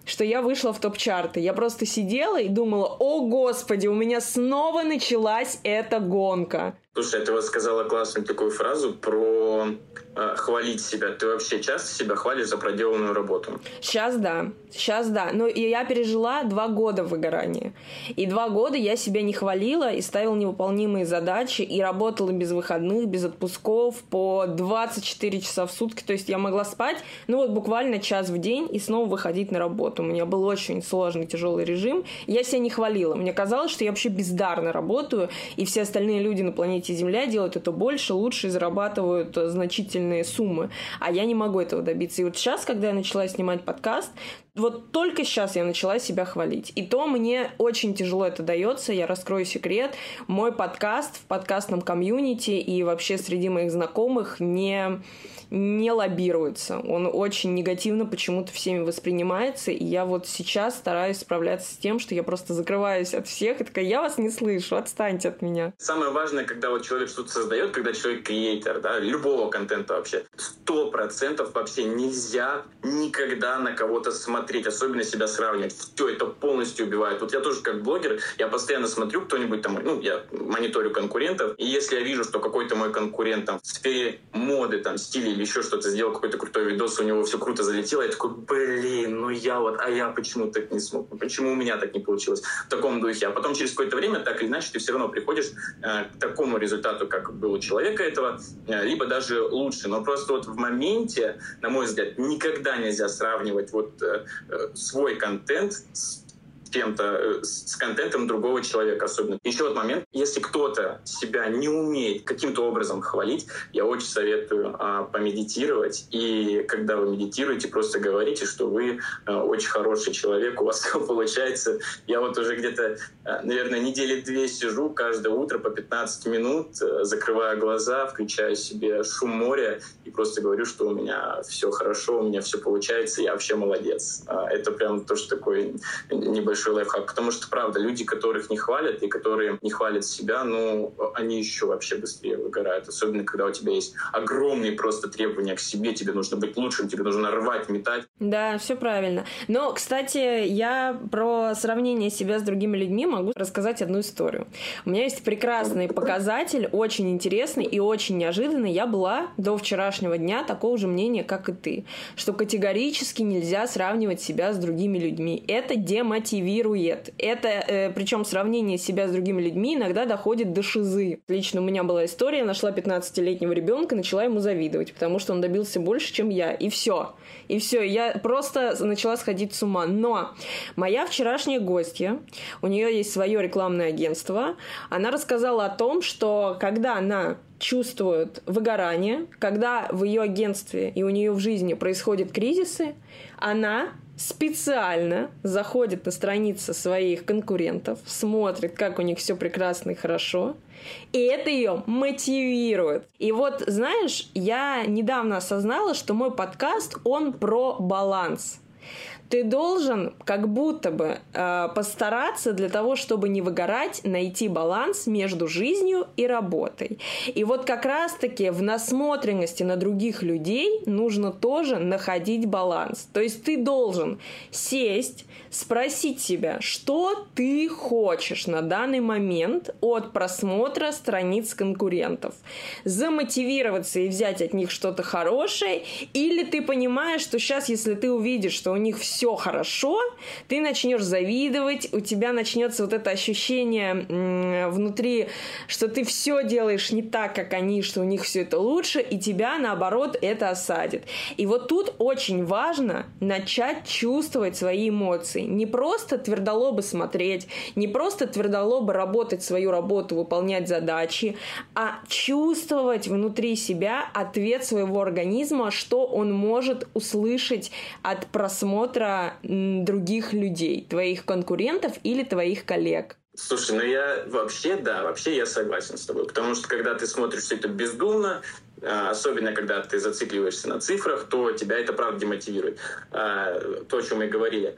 что я вышла в топ-чарты. Я просто сидела и думала, о господи, у меня снова началась эта гонка. Слушай, ты вот сказала классную такую фразу про э, хвалить себя. Ты вообще часто себя хвалишь за проделанную работу? Сейчас да. Сейчас да. Но я пережила два года выгорания. И два года я себя не хвалила и ставила невыполнимые задачи, и работала без выходных, без отпусков, по 24 часа в сутки. То есть я могла спать, ну вот буквально час в день и снова выходить на работу. У меня был очень сложный, тяжелый режим. Я себя не хвалила. Мне казалось, что я вообще бездарно работаю, и все остальные люди на планете планете Земля делают это больше, лучше и зарабатывают э, значительные суммы. А я не могу этого добиться. И вот сейчас, когда я начала снимать подкаст, вот только сейчас я начала себя хвалить. И то мне очень тяжело это дается. Я раскрою секрет. Мой подкаст в подкастном комьюнити и вообще среди моих знакомых не не лоббируется. Он очень негативно почему-то всеми воспринимается, и я вот сейчас стараюсь справляться с тем, что я просто закрываюсь от всех и такая, я вас не слышу, отстаньте от меня. Самое важное, когда вот человек что-то создает, когда человек креатор, да, любого контента вообще, сто процентов вообще нельзя никогда на кого-то смотреть, особенно себя сравнивать. Все это полностью убивает. Вот я тоже как блогер, я постоянно смотрю кто-нибудь там, ну, я мониторю конкурентов, и если я вижу, что какой-то мой конкурент там в сфере моды, там, стиля или еще что-то, сделал какой-то крутой видос, у него все круто залетело, я такой, блин, ну я вот, а я почему так не смог, почему у меня так не получилось в таком духе. А потом через какое-то время, так или иначе, ты все равно приходишь э, к такому результату, как был у человека этого, э, либо даже лучше. Но просто вот в моменте, на мой взгляд, никогда нельзя сравнивать вот э, э свой контент с чем-то, э, с контентом другого человека особенно. Еще вот момент, если кто-то себя не умеет каким-то образом хвалить, я очень советую а, помедитировать. И когда вы медитируете, просто говорите, что вы а, очень хороший человек, у вас все получается. Я вот уже где-то, а, наверное, недели две сижу каждое утро по 15 минут, а, закрываю глаза, включаю себе шум моря и просто говорю, что у меня все хорошо, у меня все получается, я вообще молодец. А, это прям то, что такой небольшой большой лайфхак, потому что, правда, люди, которых не хвалят и которые не хвалят себя, ну, они еще вообще быстрее выгорают, особенно когда у тебя есть огромные просто требования к себе, тебе нужно быть лучшим, тебе нужно рвать, метать. Да, все правильно. Но, кстати, я про сравнение себя с другими людьми могу рассказать одну историю. У меня есть прекрасный показатель, очень интересный и очень неожиданный. Я была до вчерашнего дня такого же мнения, как и ты, что категорически нельзя сравнивать себя с другими людьми. Это демотивирует мотивирует. Это, э, причем сравнение себя с другими людьми иногда доходит до шизы. Лично у меня была история, нашла 15-летнего ребенка, начала ему завидовать, потому что он добился больше, чем я. И все. И все. Я просто начала сходить с ума. Но моя вчерашняя гостья, у нее есть свое рекламное агентство, она рассказала о том, что когда она чувствует выгорание, когда в ее агентстве и у нее в жизни происходят кризисы, она специально заходит на страницы своих конкурентов, смотрит, как у них все прекрасно и хорошо, и это ее мотивирует. И вот, знаешь, я недавно осознала, что мой подкаст, он про баланс ты должен как будто бы э, постараться для того, чтобы не выгорать, найти баланс между жизнью и работой. И вот как раз-таки в насмотренности на других людей нужно тоже находить баланс. То есть ты должен сесть, спросить себя, что ты хочешь на данный момент от просмотра страниц конкурентов. Замотивироваться и взять от них что-то хорошее, или ты понимаешь, что сейчас, если ты увидишь, что у них все хорошо, ты начнешь завидовать, у тебя начнется вот это ощущение внутри, что ты все делаешь не так, как они, что у них все это лучше, и тебя, наоборот, это осадит. И вот тут очень важно начать чувствовать свои эмоции. Не просто твердолобо смотреть, не просто твердолобо работать свою работу, выполнять задачи, а чувствовать внутри себя ответ своего организма, что он может услышать от просмотра других людей, твоих конкурентов или твоих коллег? Слушай, ну я вообще, да, вообще я согласен с тобой. Потому что когда ты смотришь все это бездумно, а, особенно когда ты зацикливаешься на цифрах, то тебя это правда демотивирует. А, то, о чем мы говорили.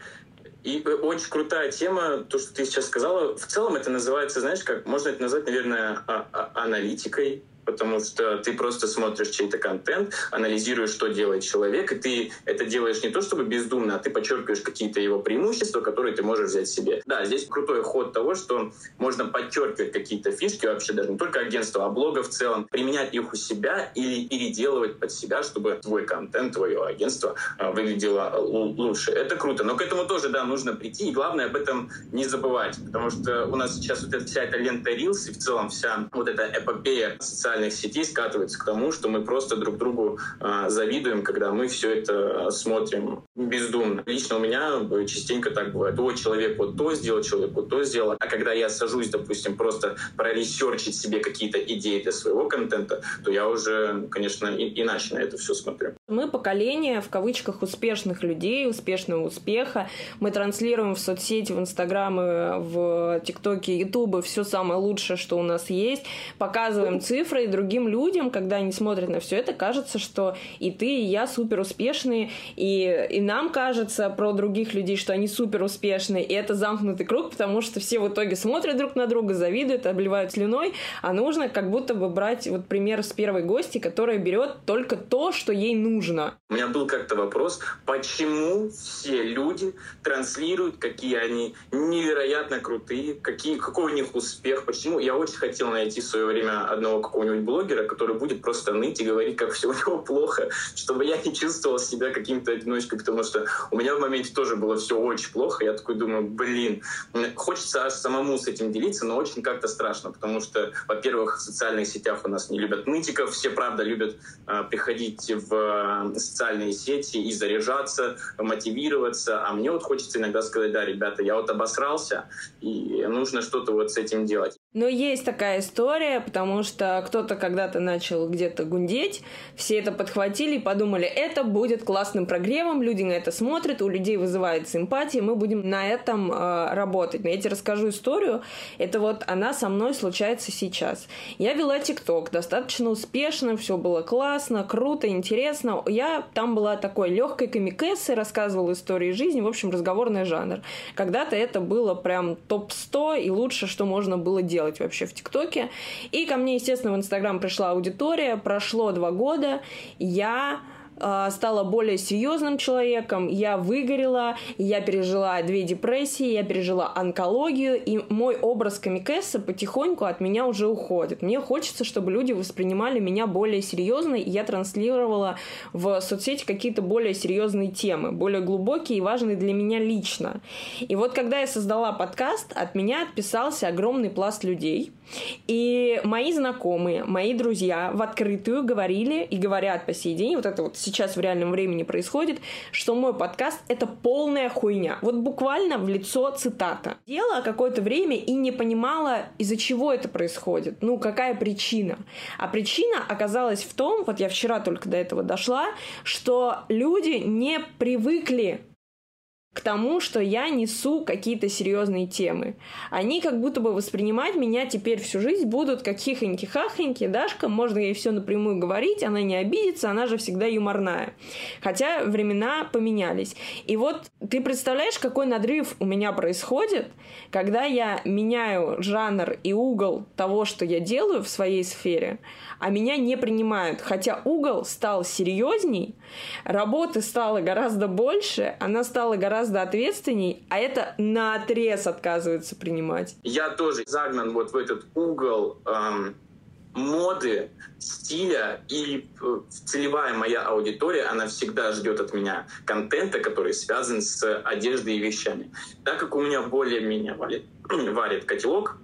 И очень крутая тема, то, что ты сейчас сказала. В целом это называется, знаешь, как можно это назвать, наверное, а, аналитикой потому что ты просто смотришь чей-то контент, анализируешь, что делает человек, и ты это делаешь не то чтобы бездумно, а ты подчеркиваешь какие-то его преимущества, которые ты можешь взять себе. Да, здесь крутой ход того, что можно подчеркивать какие-то фишки вообще даже не только агентства, а блога в целом, применять их у себя или переделывать под себя, чтобы твой контент, твое агентство а, выглядело лучше. Это круто, но к этому тоже, да, нужно прийти, и главное об этом не забывать, потому что у нас сейчас вот эта вся эта лента Reels и в целом вся вот эта эпопея социальных социальных сетей скатывается к тому, что мы просто друг другу э, завидуем, когда мы все это смотрим бездумно. Лично у меня частенько так бывает. О, человек вот то сделал, человек вот то сделал. А когда я сажусь, допустим, просто проресерчить себе какие-то идеи для своего контента, то я уже, конечно, и, иначе на это все смотрю. Мы поколение, в кавычках, успешных людей, успешного успеха. Мы транслируем в соцсети, в Инстаграм, в ТикТоке, Ютубе все самое лучшее, что у нас есть. Показываем цифры, и другим людям, когда они смотрят на все это, кажется, что и ты, и я супер успешные, и, и нам кажется про других людей, что они супер успешные, и это замкнутый круг, потому что все в итоге смотрят друг на друга, завидуют, обливают слюной, а нужно как будто бы брать вот пример с первой гости, которая берет только то, что ей нужно. У меня был как-то вопрос, почему все люди транслируют, какие они невероятно крутые, какие, какой у них успех, почему. Я очень хотел найти в свое время одного какого-нибудь какого-нибудь блогера, который будет просто ныть и говорить, как все у него плохо, чтобы я не чувствовал себя каким-то одиночкой, потому что у меня в моменте тоже было все очень плохо. Я такой думаю, блин, хочется аж самому с этим делиться, но очень как-то страшно, потому что, во-первых, в социальных сетях у нас не любят нытиков, все, правда, любят э, приходить в э, социальные сети и заряжаться, мотивироваться, а мне вот хочется иногда сказать, да, ребята, я вот обосрался, и нужно что-то вот с этим делать. Но есть такая история, потому что кто-то когда-то начал где-то гундеть, все это подхватили и подумали, это будет классным прогревом, люди на это смотрят, у людей вызывает симпатия, мы будем на этом э, работать. Но я тебе расскажу историю, это вот она со мной случается сейчас. Я вела ТикТок достаточно успешно, все было классно, круто, интересно. Я там была такой легкой комикессой, рассказывала истории жизни, в общем, разговорный жанр. Когда-то это было прям топ-100 и лучше, что можно было делать вообще в ТикТоке. И ко мне, естественно, в Инстаграм пришла аудитория, прошло два года, я э, стала более серьезным человеком, я выгорела, я пережила две депрессии, я пережила онкологию, и мой образ комикесса потихоньку от меня уже уходит. Мне хочется, чтобы люди воспринимали меня более серьезно, и я транслировала в соцсети какие-то более серьезные темы, более глубокие и важные для меня лично. И вот когда я создала подкаст, от меня отписался огромный пласт людей, и мои знакомые, мои друзья в открытую говорили и говорят по сей день, вот это вот сейчас в реальном времени происходит, что мой подкаст — это полная хуйня. Вот буквально в лицо цитата. Делала какое-то время и не понимала, из-за чего это происходит, ну, какая причина. А причина оказалась в том, вот я вчера только до этого дошла, что люди не привыкли к тому, что я несу какие-то серьезные темы. Они как будто бы воспринимать меня теперь всю жизнь будут как хихоньки-хахоньки, Дашка, можно ей все напрямую говорить, она не обидится, она же всегда юморная. Хотя времена поменялись. И вот ты представляешь, какой надрыв у меня происходит, когда я меняю жанр и угол того, что я делаю в своей сфере, а меня не принимают. Хотя угол стал серьезней, работы стало гораздо больше, она стала гораздо ответственней, а это на отрез отказывается принимать. Я тоже загнан вот в этот угол эм, моды, стиля, и э, целевая моя аудитория, она всегда ждет от меня контента, который связан с одеждой и вещами. Так как у меня более-менее варит, варит котелок,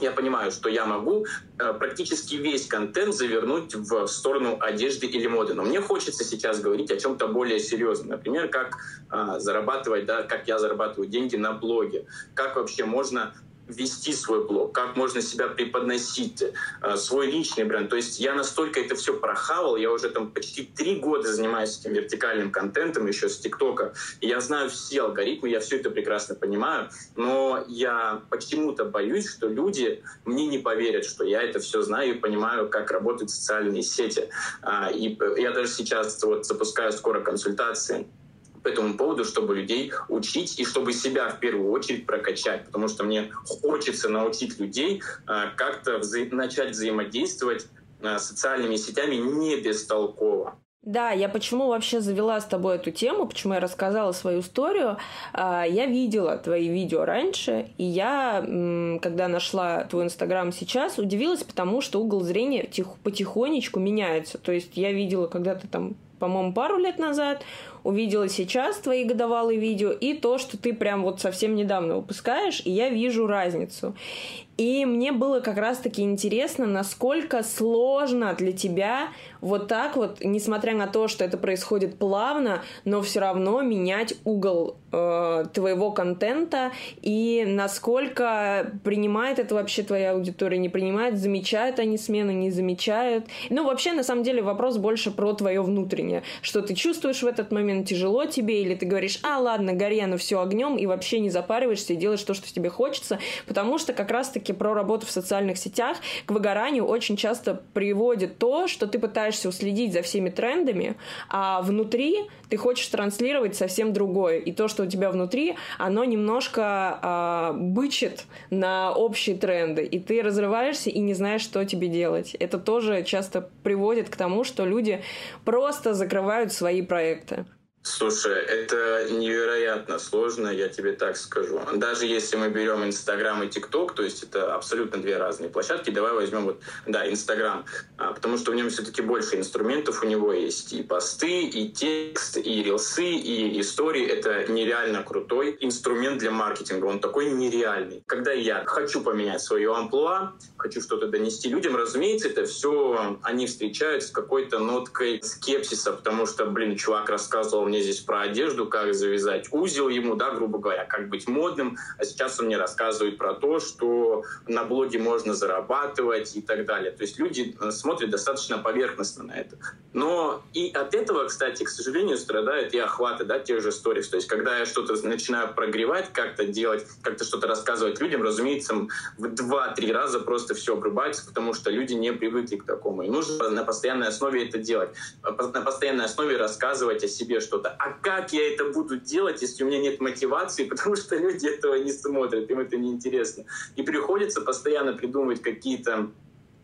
я понимаю, что я могу э, практически весь контент завернуть в сторону одежды или моды. Но мне хочется сейчас говорить о чем-то более серьезном. Например, как э, зарабатывать, да, как я зарабатываю деньги на блоге, как вообще можно вести свой блог, как можно себя преподносить, э, свой личный бренд. То есть я настолько это все прохавал, я уже там почти три года занимаюсь этим вертикальным контентом еще с ТикТока, и я знаю все алгоритмы, я все это прекрасно понимаю, но я почему-то боюсь, что люди мне не поверят, что я это все знаю и понимаю, как работают социальные сети. А, и я даже сейчас вот запускаю скоро консультации по этому поводу, чтобы людей учить и чтобы себя в первую очередь прокачать, потому что мне хочется научить людей а, как-то вза- начать взаимодействовать а, социальными сетями не бестолково. Да, я почему вообще завела с тобой эту тему, почему я рассказала свою историю. А, я видела твои видео раньше, и я, когда нашла твой инстаграм сейчас, удивилась, потому что угол зрения потихонечку меняется. То есть я видела, когда ты там по-моему, пару лет назад, увидела сейчас твои годовалые видео и то, что ты прям вот совсем недавно выпускаешь, и я вижу разницу. И мне было как раз-таки интересно, насколько сложно для тебя вот так вот, несмотря на то, что это происходит плавно, но все равно менять угол э, твоего контента и насколько принимает это вообще твоя аудитория, не принимает, замечают они смены, не замечают. Ну, вообще, на самом деле, вопрос больше про твое внутреннее. Что ты чувствуешь в этот момент, тяжело тебе, или ты говоришь, а, ладно, гори оно все огнем, и вообще не запариваешься и делаешь то, что тебе хочется, потому что как раз-таки все-таки про работу в социальных сетях к выгоранию очень часто приводит то, что ты пытаешься уследить за всеми трендами, а внутри ты хочешь транслировать совсем другое. И то, что у тебя внутри, оно немножко э, бычит на общие тренды. И ты разрываешься и не знаешь, что тебе делать. Это тоже часто приводит к тому, что люди просто закрывают свои проекты. Слушай, это невероятно сложно, я тебе так скажу. Даже если мы берем Инстаграм и ТикТок, то есть это абсолютно две разные площадки, давай возьмем вот, да, Инстаграм, а, потому что в нем все-таки больше инструментов, у него есть и посты, и текст, и рилсы, и истории. Это нереально крутой инструмент для маркетинга, он такой нереальный. Когда я хочу поменять свое амплуа, хочу что-то донести людям, разумеется, это все они встречают с какой-то ноткой скепсиса, потому что, блин, чувак рассказывал мне здесь про одежду, как завязать узел ему, да, грубо говоря, как быть модным, а сейчас он мне рассказывает про то, что на блоге можно зарабатывать и так далее. То есть люди э, смотрят достаточно поверхностно на это. Но и от этого, кстати, к сожалению, страдают и охваты, да, тех же сторис. То есть когда я что-то начинаю прогревать, как-то делать, как-то что-то рассказывать людям, разумеется, в два-три раза просто все обрубается, потому что люди не привыкли к такому. И нужно на постоянной основе это делать. На постоянной основе рассказывать о себе, что что-то. А как я это буду делать, если у меня нет мотивации, потому что люди этого не смотрят, им это неинтересно. И приходится постоянно придумывать какие-то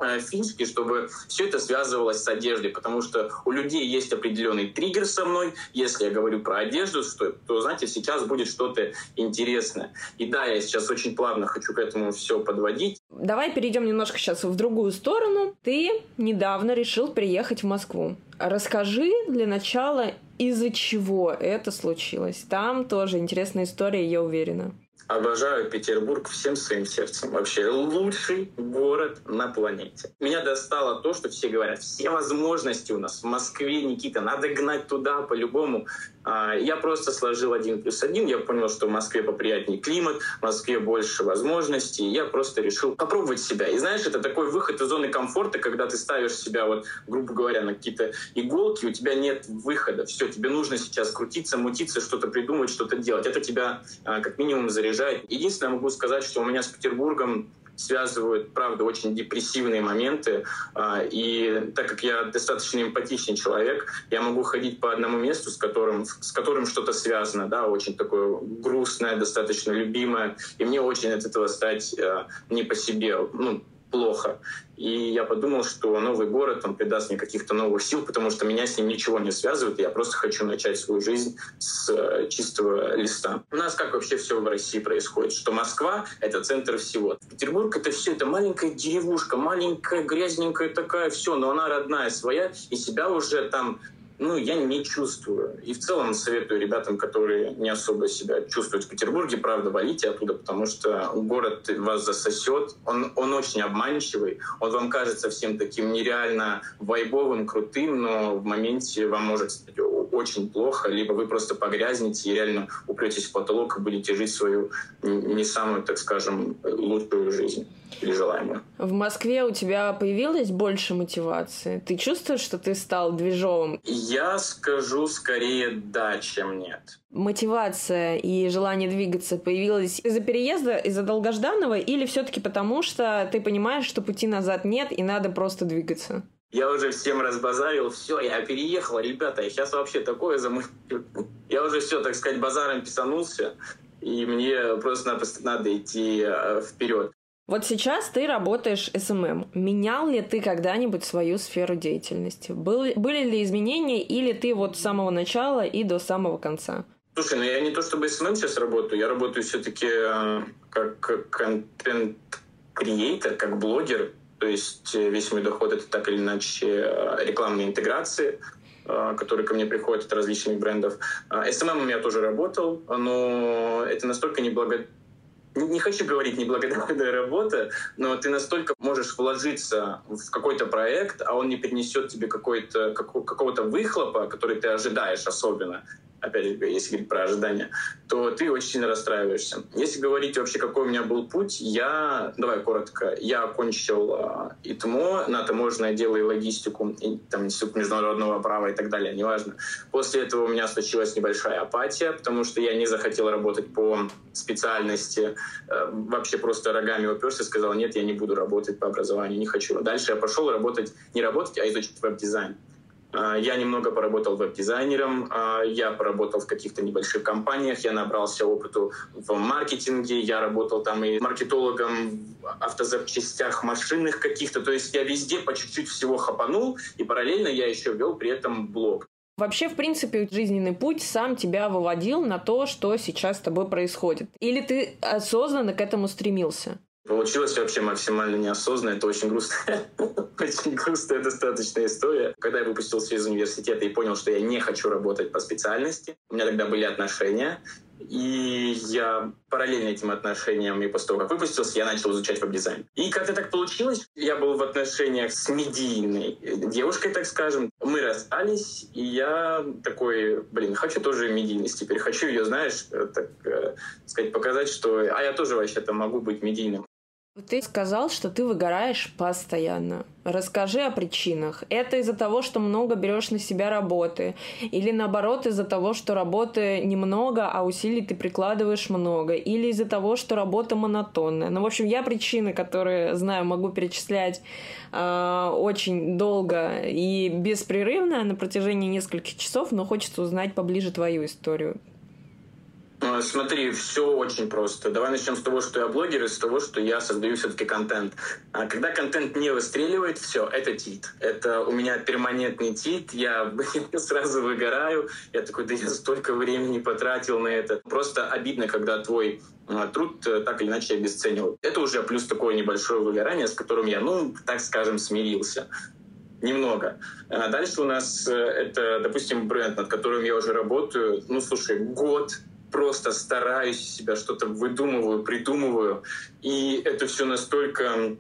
э, фишки, чтобы все это связывалось с одеждой, потому что у людей есть определенный триггер со мной. Если я говорю про одежду, что, то, знаете, сейчас будет что-то интересное. И да, я сейчас очень плавно хочу к этому все подводить. Давай перейдем немножко сейчас в другую сторону. Ты недавно решил приехать в Москву. Расскажи для начала, из-за чего это случилось. Там тоже интересная история, я уверена. Обожаю Петербург всем своим сердцем. Вообще лучший город на планете. Меня достало то, что все говорят, все возможности у нас в Москве, Никита, надо гнать туда по-любому. А, я просто сложил один плюс один, я понял, что в Москве поприятнее климат, в Москве больше возможностей, я просто решил попробовать себя. И знаешь, это такой выход из зоны комфорта, когда ты ставишь себя, вот, грубо говоря, на какие-то иголки, у тебя нет выхода, все, тебе нужно сейчас крутиться, мутиться, что-то придумать, что-то делать. Это тебя а, как минимум заряжает. Единственное, могу сказать, что у меня с Петербургом связывают, правда, очень депрессивные моменты. А, и так как я достаточно эмпатичный человек, я могу ходить по одному месту, с которым, с которым что-то связано, да, очень такое грустное, достаточно любимое. И мне очень от этого стать а, не по себе. Ну, плохо. И я подумал, что новый город, он придаст мне каких-то новых сил, потому что меня с ним ничего не связывает. Я просто хочу начать свою жизнь с э, чистого листа. У нас как вообще все в России происходит? Что Москва — это центр всего. Петербург — это все, это маленькая деревушка, маленькая, грязненькая такая, все, но она родная, своя, и себя уже там ну, я не чувствую. И в целом советую ребятам, которые не особо себя чувствуют в Петербурге, правда, валите оттуда, потому что город вас засосет. Он, он очень обманчивый. Он вам кажется всем таким нереально вайбовым, крутым, но в моменте вам может стать очень плохо, либо вы просто погрязнете и реально упретесь в потолок и будете жить свою не самую, так скажем, лучшую жизнь или желаемую. В Москве у тебя появилось больше мотивации? Ты чувствуешь, что ты стал движовым? Я скажу скорее да, чем нет. Мотивация и желание двигаться появилось из-за переезда, из-за долгожданного или все-таки потому, что ты понимаешь, что пути назад нет и надо просто двигаться? Я уже всем разбазарил, все, я переехал, ребята, я сейчас вообще такое замутил. Я уже все, так сказать, базаром писанулся, и мне просто-напросто надо идти э, вперед. Вот сейчас ты работаешь SMM. Менял ли ты когда-нибудь свою сферу деятельности? Был, были ли изменения или ты вот с самого начала и до самого конца? Слушай, ну я не то чтобы SMM сейчас работаю, я работаю все-таки э, как контент-креатор, как блогер. То есть э, весь мой доход это так или иначе э, рекламные интеграции, э, которые ко мне приходят от различных брендов. SMM я тоже работал, но это настолько неблаго не хочу говорить неблагодарная работа, но ты настолько можешь вложиться в какой-то проект, а он не принесет тебе какой-то, какого-то выхлопа, который ты ожидаешь особенно опять же, если говорить про ожидания, то ты очень сильно расстраиваешься. Если говорить вообще, какой у меня был путь, я, давай коротко, я окончил а, ИТМО на таможенное дело и логистику, и, там, Институт международного права и так далее, неважно. После этого у меня случилась небольшая апатия, потому что я не захотел работать по специальности, э, вообще просто рогами уперся и сказал, нет, я не буду работать по образованию, не хочу. Дальше я пошел работать, не работать, а изучить веб-дизайн. А, я немного поработал веб-дизайнером, а, я поработал в каких-то небольших компаниях, я набрался опыту в маркетинге, я работал там и маркетологом в автозапчастях машинных каких-то, то есть я везде по чуть-чуть всего хапанул, и параллельно я еще вел при этом блог. Вообще, в принципе, жизненный путь сам тебя выводил на то, что сейчас с тобой происходит? Или ты осознанно к этому стремился? Получилось вообще максимально неосознанно. Это очень грустная, очень грустная достаточно история. Когда я выпустился из университета и понял, что я не хочу работать по специальности, у меня тогда были отношения, и я параллельно этим отношениям, и после того, как выпустился, я начал изучать веб-дизайн. И как-то так получилось, я был в отношениях с медийной девушкой, так скажем. Мы расстались, и я такой, блин, хочу тоже медийность теперь. Хочу ее, знаешь, так э, сказать, показать, что а я тоже вообще-то могу быть медийным. Ты сказал, что ты выгораешь постоянно. Расскажи о причинах. Это из-за того, что много берешь на себя работы? Или наоборот из-за того, что работы немного, а усилий ты прикладываешь много? Или из-за того, что работа монотонная? Ну, в общем, я причины, которые знаю, могу перечислять э, очень долго и беспрерывно на протяжении нескольких часов, но хочется узнать поближе твою историю. А, смотри, все очень просто. Давай начнем с того, что я блогер, и с того, что я создаю все-таки контент. А когда контент не выстреливает, все, это тит. Это у меня перманентный тит, я сразу выгораю. Я такой, да я столько времени потратил на это. Просто обидно, когда твой а, труд э, так или иначе обесценивают. Это уже плюс такое небольшое выгорание, с которым я, ну, так скажем, смирился немного. А дальше у нас э, это, допустим, бренд, над которым я уже работаю. Ну, слушай, год просто стараюсь себя, что-то выдумываю, придумываю. И это все настолько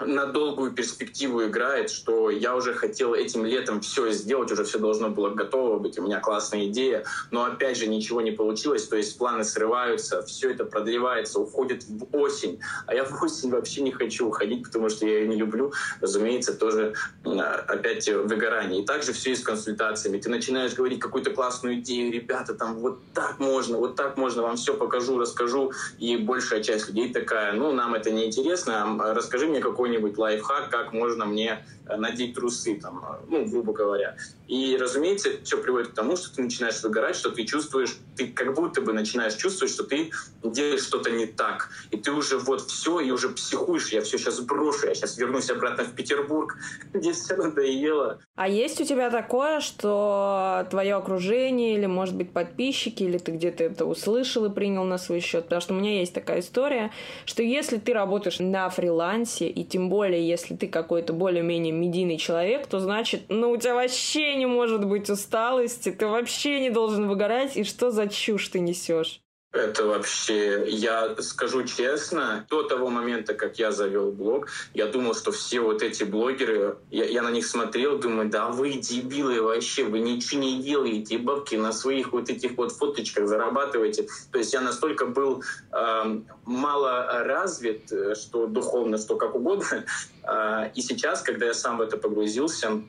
на долгую перспективу играет, что я уже хотел этим летом все сделать, уже все должно было готово быть, у меня классная идея, но опять же ничего не получилось, то есть планы срываются, все это продлевается, уходит в осень, а я в осень вообще не хочу уходить, потому что я ее не люблю, разумеется, тоже опять выгорание. И также все и с консультациями. Ты начинаешь говорить какую-то классную идею, ребята, там вот так можно, вот так можно, вам все покажу, расскажу, и большая часть людей такая, ну, нам это не интересно, расскажи мне какой какой-нибудь лайфхак, как можно мне э, надеть трусы, там, э, ну, грубо говоря. И, разумеется, это все приводит к тому, что ты начинаешь выгорать, что ты чувствуешь, ты как будто бы начинаешь чувствовать, что ты делаешь что-то не так. И ты уже вот все, и уже психуешь, я все сейчас брошу, я сейчас вернусь обратно в Петербург, где все надоело. А есть у тебя такое, что твое окружение или, может быть, подписчики, или ты где-то это услышал и принял на свой счет? Потому что у меня есть такая история, что если ты работаешь на фрилансе, и тем более, если ты какой-то более-менее медийный человек, то значит, ну, у тебя вообще не может быть усталости, ты вообще не должен выгорать, и что за чушь ты несешь? Это вообще, я скажу честно, до того момента, как я завел блог, я думал, что все вот эти блогеры, я, я на них смотрел, думаю, да вы дебилы вообще, вы ничего не делаете, бабки на своих вот этих вот фоточках зарабатываете. То есть я настолько был э, мало развит, э, что духовно, что как угодно. Э, и сейчас, когда я сам в это погрузился,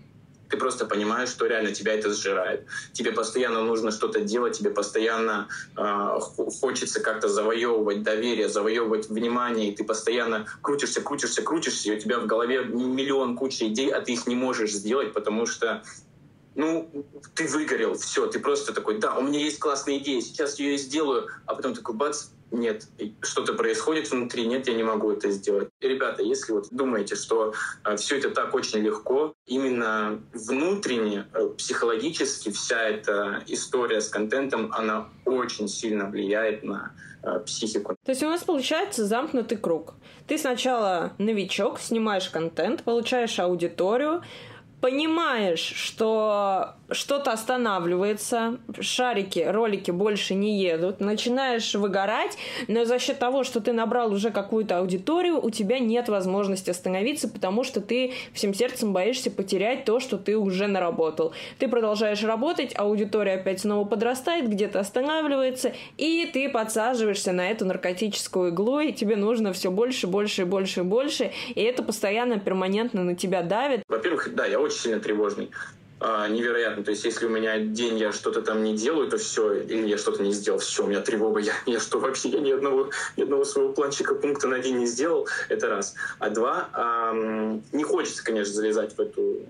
ты просто понимаешь, что реально тебя это сжирает. Тебе постоянно нужно что-то делать, тебе постоянно э, хочется как-то завоевывать доверие, завоевывать внимание, и ты постоянно крутишься, крутишься, крутишься, и у тебя в голове миллион куча идей, а ты их не можешь сделать, потому что ну, ты выгорел, все, ты просто такой, да, у меня есть классная идея, сейчас ее сделаю, а потом такой, бац, нет, что-то происходит внутри, нет, я не могу это сделать. Ребята, если вот думаете, что э, все это так очень легко, именно внутренне, э, психологически вся эта история с контентом, она очень сильно влияет на э, психику. То есть у нас получается замкнутый круг. Ты сначала новичок, снимаешь контент, получаешь аудиторию, понимаешь, что что-то останавливается, шарики, ролики больше не едут, начинаешь выгорать, но за счет того, что ты набрал уже какую-то аудиторию, у тебя нет возможности остановиться, потому что ты всем сердцем боишься потерять то, что ты уже наработал. Ты продолжаешь работать, аудитория опять снова подрастает, где-то останавливается, и ты подсаживаешься на эту наркотическую иглу, и тебе нужно все больше, больше, больше, больше, и это постоянно, перманентно на тебя давит. Во-первых, да, я очень сильно тревожный а, невероятно. То есть, если у меня день я что-то там не делаю, то все, или я что-то не сделал, все, у меня тревога, я, я что вообще, я ни одного, ни одного своего планчика пункта на день не сделал, это раз. А два, эм, не хочется, конечно, залезать в эту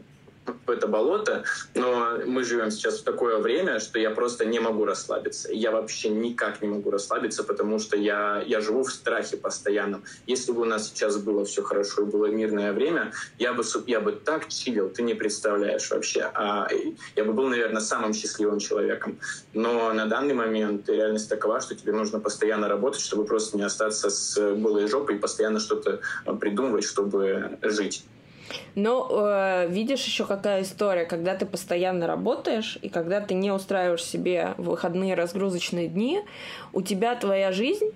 это болото, но мы живем сейчас в такое время, что я просто не могу расслабиться. Я вообще никак не могу расслабиться, потому что я, я живу в страхе постоянном. Если бы у нас сейчас было все хорошо и было мирное время, я бы, я бы так чилил, ты не представляешь вообще. А я бы был, наверное, самым счастливым человеком. Но на данный момент реальность такова, что тебе нужно постоянно работать, чтобы просто не остаться с голой жопой и постоянно что-то придумывать, чтобы жить. Но э, видишь еще какая история, когда ты постоянно работаешь и когда ты не устраиваешь себе выходные разгрузочные дни, у тебя твоя жизнь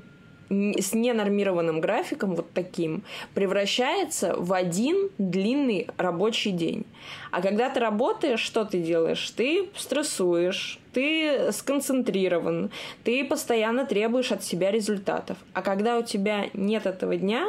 с ненормированным графиком, вот таким, превращается в один длинный рабочий день. А когда ты работаешь, что ты делаешь? Ты стрессуешь, ты сконцентрирован, ты постоянно требуешь от себя результатов. А когда у тебя нет этого дня,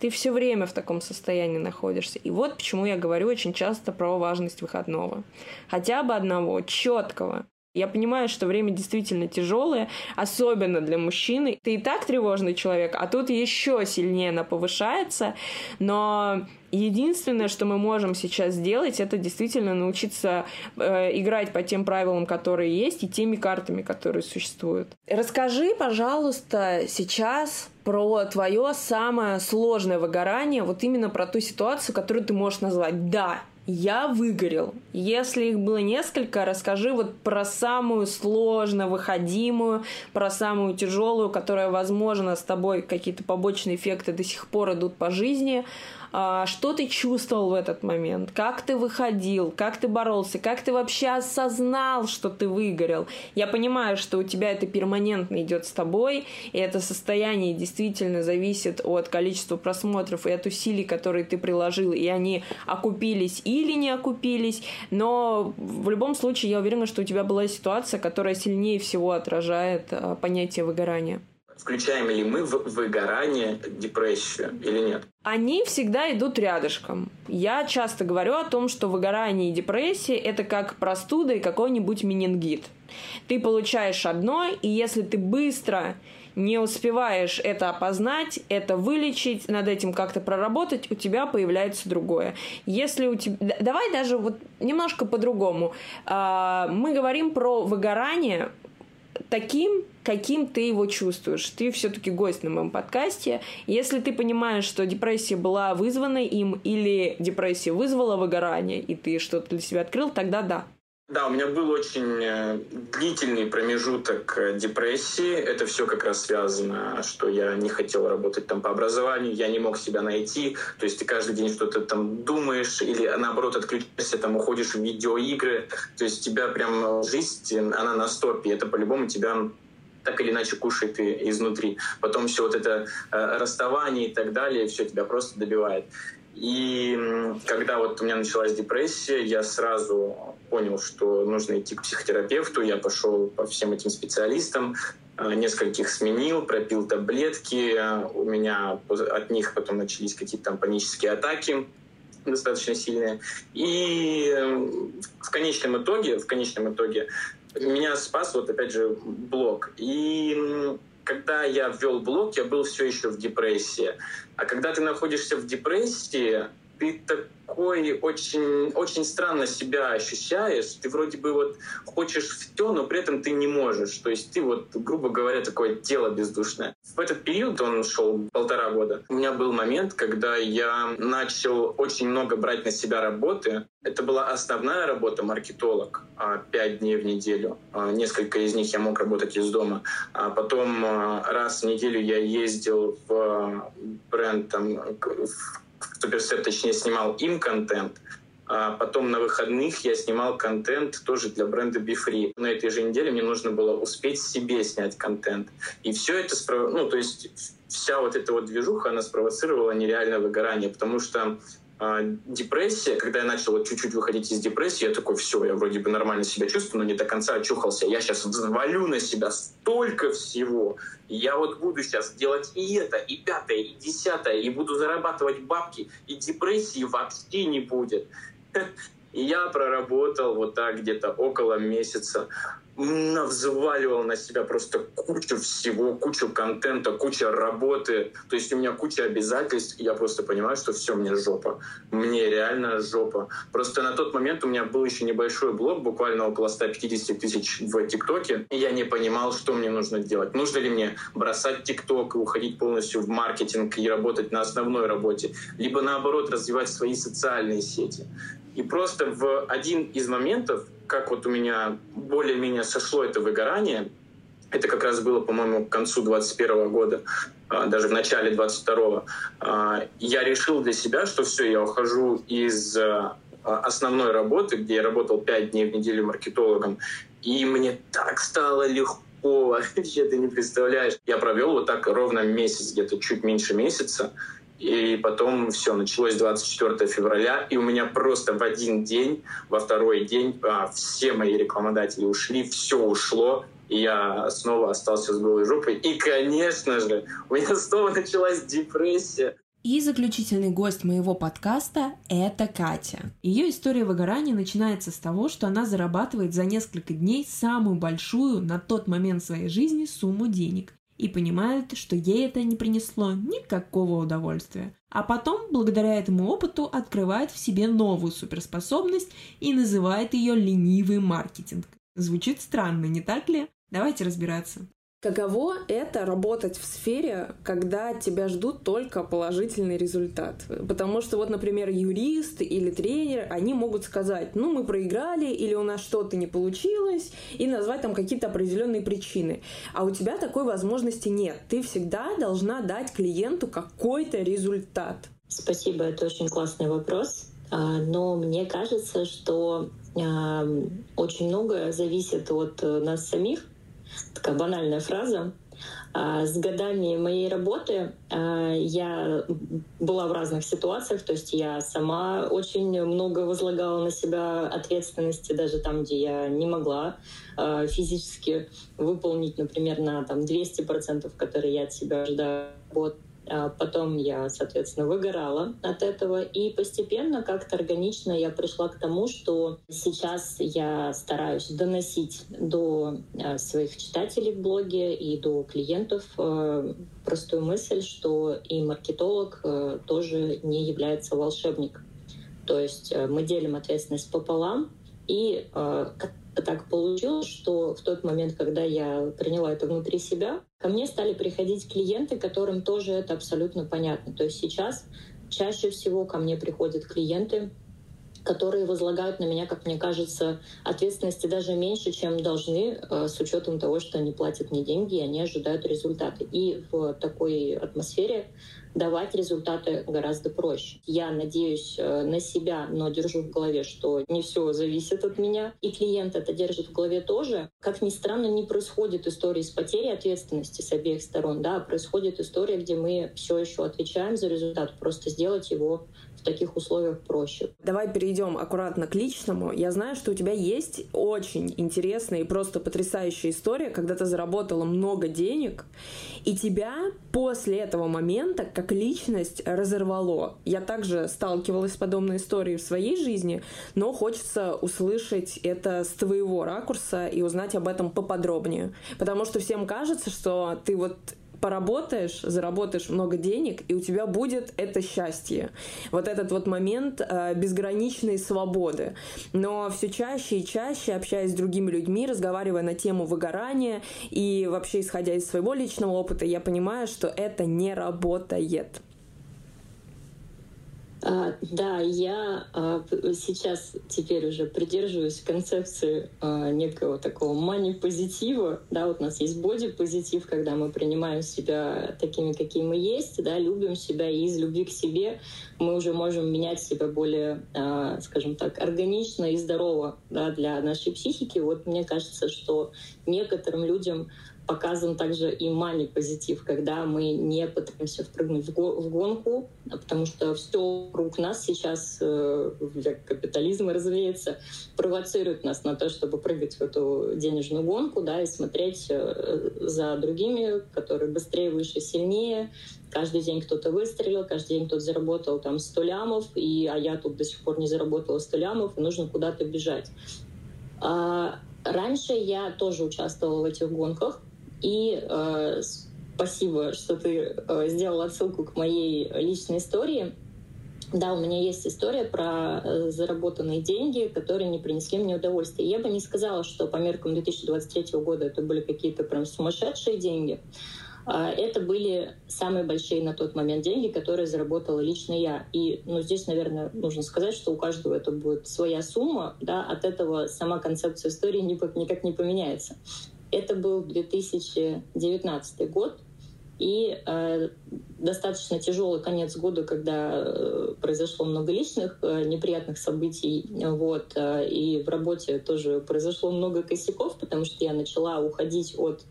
ты все время в таком состоянии находишься. И вот почему я говорю очень часто про важность выходного. Хотя бы одного, четкого. Я понимаю, что время действительно тяжелое, особенно для мужчины. Ты и так тревожный человек, а тут еще сильнее она повышается. Но единственное, что мы можем сейчас сделать, это действительно научиться э, играть по тем правилам, которые есть, и теми картами, которые существуют. Расскажи, пожалуйста, сейчас про твое самое сложное выгорание, вот именно про ту ситуацию, которую ты можешь назвать. Да, я выгорел. Если их было несколько, расскажи вот про самую сложно выходимую, про самую тяжелую, которая, возможно, с тобой какие-то побочные эффекты до сих пор идут по жизни. А, что ты чувствовал в этот момент, как ты выходил, как ты боролся, как ты вообще осознал, что ты выгорел. Я понимаю, что у тебя это перманентно идет с тобой, и это состояние действительно зависит от количества просмотров и от усилий, которые ты приложил, и они окупились или не окупились, но в любом случае я уверена, что у тебя была ситуация, которая сильнее всего отражает а, понятие выгорания включаем ли мы в выгорание депрессию или нет? Они всегда идут рядышком. Я часто говорю о том, что выгорание и депрессия – это как простуда и какой-нибудь менингит. Ты получаешь одно, и если ты быстро не успеваешь это опознать, это вылечить, над этим как-то проработать, у тебя появляется другое. Если у тебя... Давай даже вот немножко по-другому. А, мы говорим про выгорание таким, каким ты его чувствуешь. Ты все-таки гость на моем подкасте. Если ты понимаешь, что депрессия была вызвана им или депрессия вызвала выгорание, и ты что-то для себя открыл, тогда да. Да, у меня был очень э, длительный промежуток э, депрессии. Это все как раз связано, что я не хотел работать там по образованию, я не мог себя найти. То есть ты каждый день что-то там думаешь или наоборот отключаешься, там уходишь в видеоигры. То есть тебя прям жизнь, она на стопе. Это по-любому тебя так или иначе кушает и изнутри. Потом все вот это э, расставание и так далее, все тебя просто добивает. И когда вот у меня началась депрессия, я сразу понял, что нужно идти к психотерапевту. Я пошел по всем этим специалистам, э, нескольких сменил, пропил таблетки. У меня от них потом начались какие-то там панические атаки достаточно сильные. И в конечном итоге, в конечном итоге меня спас вот опять же блог. И когда я ввел блог, я был все еще в депрессии. А когда ты находишься в депрессии, ты такой очень, очень странно себя ощущаешь. Ты вроде бы вот хочешь все, но при этом ты не можешь. То есть ты вот, грубо говоря, такое тело бездушное. В этот период, он шел полтора года, у меня был момент, когда я начал очень много брать на себя работы. Это была основная работа маркетолог, а, пять дней в неделю. А, несколько из них я мог работать из дома. А потом раз в неделю я ездил в бренд там, в Суперсет, точнее, снимал им контент, а потом на выходных я снимал контент тоже для бренда BeFree. На этой же неделе мне нужно было успеть себе снять контент. И все это, ну, то есть вся вот эта вот движуха, она спровоцировала нереальное выгорание, потому что депрессия, когда я начал вот чуть-чуть выходить из депрессии, я такой, все, я вроде бы нормально себя чувствую, но не до конца очухался. Я сейчас взвалю на себя столько всего. Я вот буду сейчас делать и это, и пятое, и десятое, и буду зарабатывать бабки, и депрессии вообще не будет. И я проработал вот так где-то около месяца навзваливал на себя просто кучу всего, кучу контента, куча работы. То есть у меня куча обязательств, и я просто понимаю, что все, мне жопа. Мне реально жопа. Просто на тот момент у меня был еще небольшой блог, буквально около 150 тысяч в ТикТоке, и я не понимал, что мне нужно делать. Нужно ли мне бросать ТикТок и уходить полностью в маркетинг и работать на основной работе, либо наоборот развивать свои социальные сети. И просто в один из моментов как вот у меня более-менее сошло это выгорание, это как раз было, по-моему, к концу 21 года, а, даже в начале 22 а, я решил для себя, что все, я ухожу из а, основной работы, где я работал 5 дней в неделю маркетологом, и мне так стало легко, вообще ты не представляешь. Я провел вот так ровно месяц, где-то чуть меньше месяца, и потом все, началось 24 февраля, и у меня просто в один день, во второй день а, все мои рекламодатели ушли, все ушло, и я снова остался с голой жопой. И, конечно же, у меня снова началась депрессия. И заключительный гость моего подкаста – это Катя. Ее история выгорания начинается с того, что она зарабатывает за несколько дней самую большую на тот момент своей жизни сумму денег и понимает, что ей это не принесло никакого удовольствия. А потом, благодаря этому опыту, открывает в себе новую суперспособность и называет ее ленивый маркетинг. Звучит странно, не так ли? Давайте разбираться. Каково это работать в сфере, когда тебя ждут только положительный результат? Потому что вот, например, юрист или тренер, они могут сказать, ну, мы проиграли, или у нас что-то не получилось, и назвать там какие-то определенные причины. А у тебя такой возможности нет. Ты всегда должна дать клиенту какой-то результат. Спасибо, это очень классный вопрос. А, но мне кажется, что очень многое зависит от э, нас самих, такая банальная фраза. А, с годами моей работы а, я была в разных ситуациях, то есть я сама очень много возлагала на себя ответственности, даже там, где я не могла а, физически выполнить, например, на там, 200%, которые я от себя ожидаю. Потом я, соответственно, выгорала от этого. И постепенно, как-то органично я пришла к тому, что сейчас я стараюсь доносить до а, своих читателей в блоге и до клиентов а, простую мысль, что и маркетолог тоже не является волшебником. То есть мы делим ответственность пополам, и так получилось, что в тот момент, когда я приняла это внутри себя, ко мне стали приходить клиенты, которым тоже это абсолютно понятно. То есть сейчас чаще всего ко мне приходят клиенты, которые возлагают на меня, как мне кажется, ответственности даже меньше, чем должны, э, с учетом того, что они платят мне деньги, и они ожидают результаты. И в такой атмосфере давать результаты гораздо проще. Я надеюсь э, на себя, но держу в голове, что не все зависит от меня. И клиент это держит в голове тоже. Как ни странно, не происходит истории с потерей ответственности с обеих сторон. Да, происходит история, где мы все еще отвечаем за результат, просто сделать его в таких условиях проще. Давай перейдем аккуратно к личному. Я знаю, что у тебя есть очень интересная и просто потрясающая история, когда ты заработала много денег, и тебя после этого момента как личность разорвало. Я также сталкивалась с подобной историей в своей жизни, но хочется услышать это с твоего ракурса и узнать об этом поподробнее. Потому что всем кажется, что ты вот поработаешь, заработаешь много денег, и у тебя будет это счастье. Вот этот вот момент э, безграничной свободы. Но все чаще и чаще, общаясь с другими людьми, разговаривая на тему выгорания и вообще исходя из своего личного опыта, я понимаю, что это не работает. А, да, я а, сейчас теперь уже придерживаюсь концепции а, некого такого мани-позитива. Да, вот у нас есть боди-позитив, когда мы принимаем себя такими, какие мы есть, да, любим себя, и из любви к себе мы уже можем менять себя более, а, скажем так, органично и здорово да, для нашей психики. Вот мне кажется, что некоторым людям показан также и мани-позитив, когда мы не пытаемся впрыгнуть в гонку, потому что все вокруг нас сейчас, э, для капитализма, разумеется, провоцирует нас на то, чтобы прыгать в эту денежную гонку, да, и смотреть э, за другими, которые быстрее, выше, сильнее. Каждый день кто-то выстрелил, каждый день кто-то заработал там 100 лямов, и, а я тут до сих пор не заработала 100 лямов, и нужно куда-то бежать. А раньше я тоже участвовала в этих гонках, и э, спасибо, что ты э, сделал отсылку к моей личной истории. Да, у меня есть история про э, заработанные деньги, которые не принесли мне удовольствия. Я бы не сказала, что по меркам 2023 года это были какие-то прям сумасшедшие деньги. А, это были самые большие на тот момент деньги, которые заработала лично я. И ну, здесь, наверное, нужно сказать, что у каждого это будет своя сумма. Да, от этого сама концепция истории никак не поменяется. Это был 2019 год, и э, достаточно тяжелый конец года, когда э, произошло много личных э, неприятных событий, вот, э, и в работе тоже произошло много косяков, потому что я начала уходить от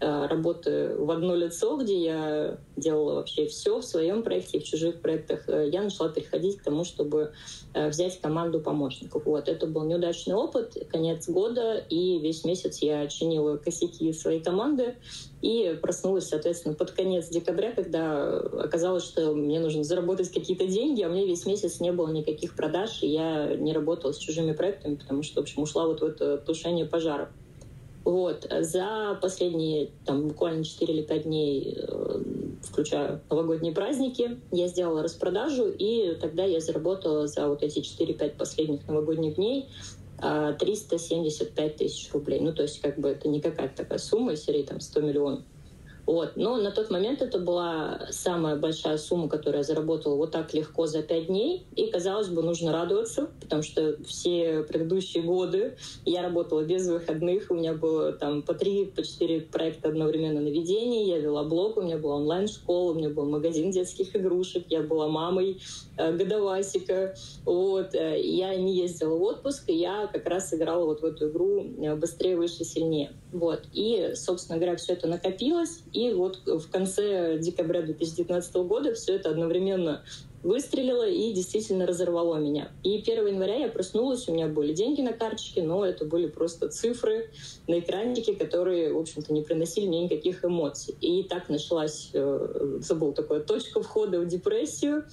работы в одно лицо, где я делала вообще все в своем проекте в чужих проектах, э, я начала переходить к тому, чтобы взять команду помощников. Вот. Это был неудачный опыт, конец года, и весь месяц я чинила косяки своей команды и проснулась, соответственно, под конец декабря, когда оказалось, что мне нужно заработать какие-то деньги, а мне весь месяц не было никаких продаж, и я не работала с чужими проектами, потому что, в общем, ушла вот в это тушение пожаров. Вот. За последние там, буквально 4 или 5 дней, э, включая новогодние праздники, я сделала распродажу, и тогда я заработала за вот эти 4-5 последних новогодних дней 375 э, тысяч рублей. Ну, то есть, как бы это не какая-то такая сумма серии там 100 миллионов. Вот. Но на тот момент это была самая большая сумма, которую я заработала вот так легко за пять дней. И, казалось бы, нужно радоваться, потому что все предыдущие годы я работала без выходных. У меня было там по три, по четыре проекта одновременно на ведении. Я вела блог, у меня была онлайн-школа, у меня был магазин детских игрушек. Я была мамой э, годовасика. Вот. Э, я не ездила в отпуск, и я как раз играла вот в эту игру э, быстрее, выше, сильнее. Вот. И, собственно говоря, все это накопилось. И вот в конце декабря 2019 года все это одновременно выстрелило и действительно разорвало меня. И 1 января я проснулась, у меня были деньги на карточке, но это были просто цифры на экранчике, которые, в общем-то, не приносили мне никаких эмоций. И так началась, э, забыл такое, точка входа в депрессию,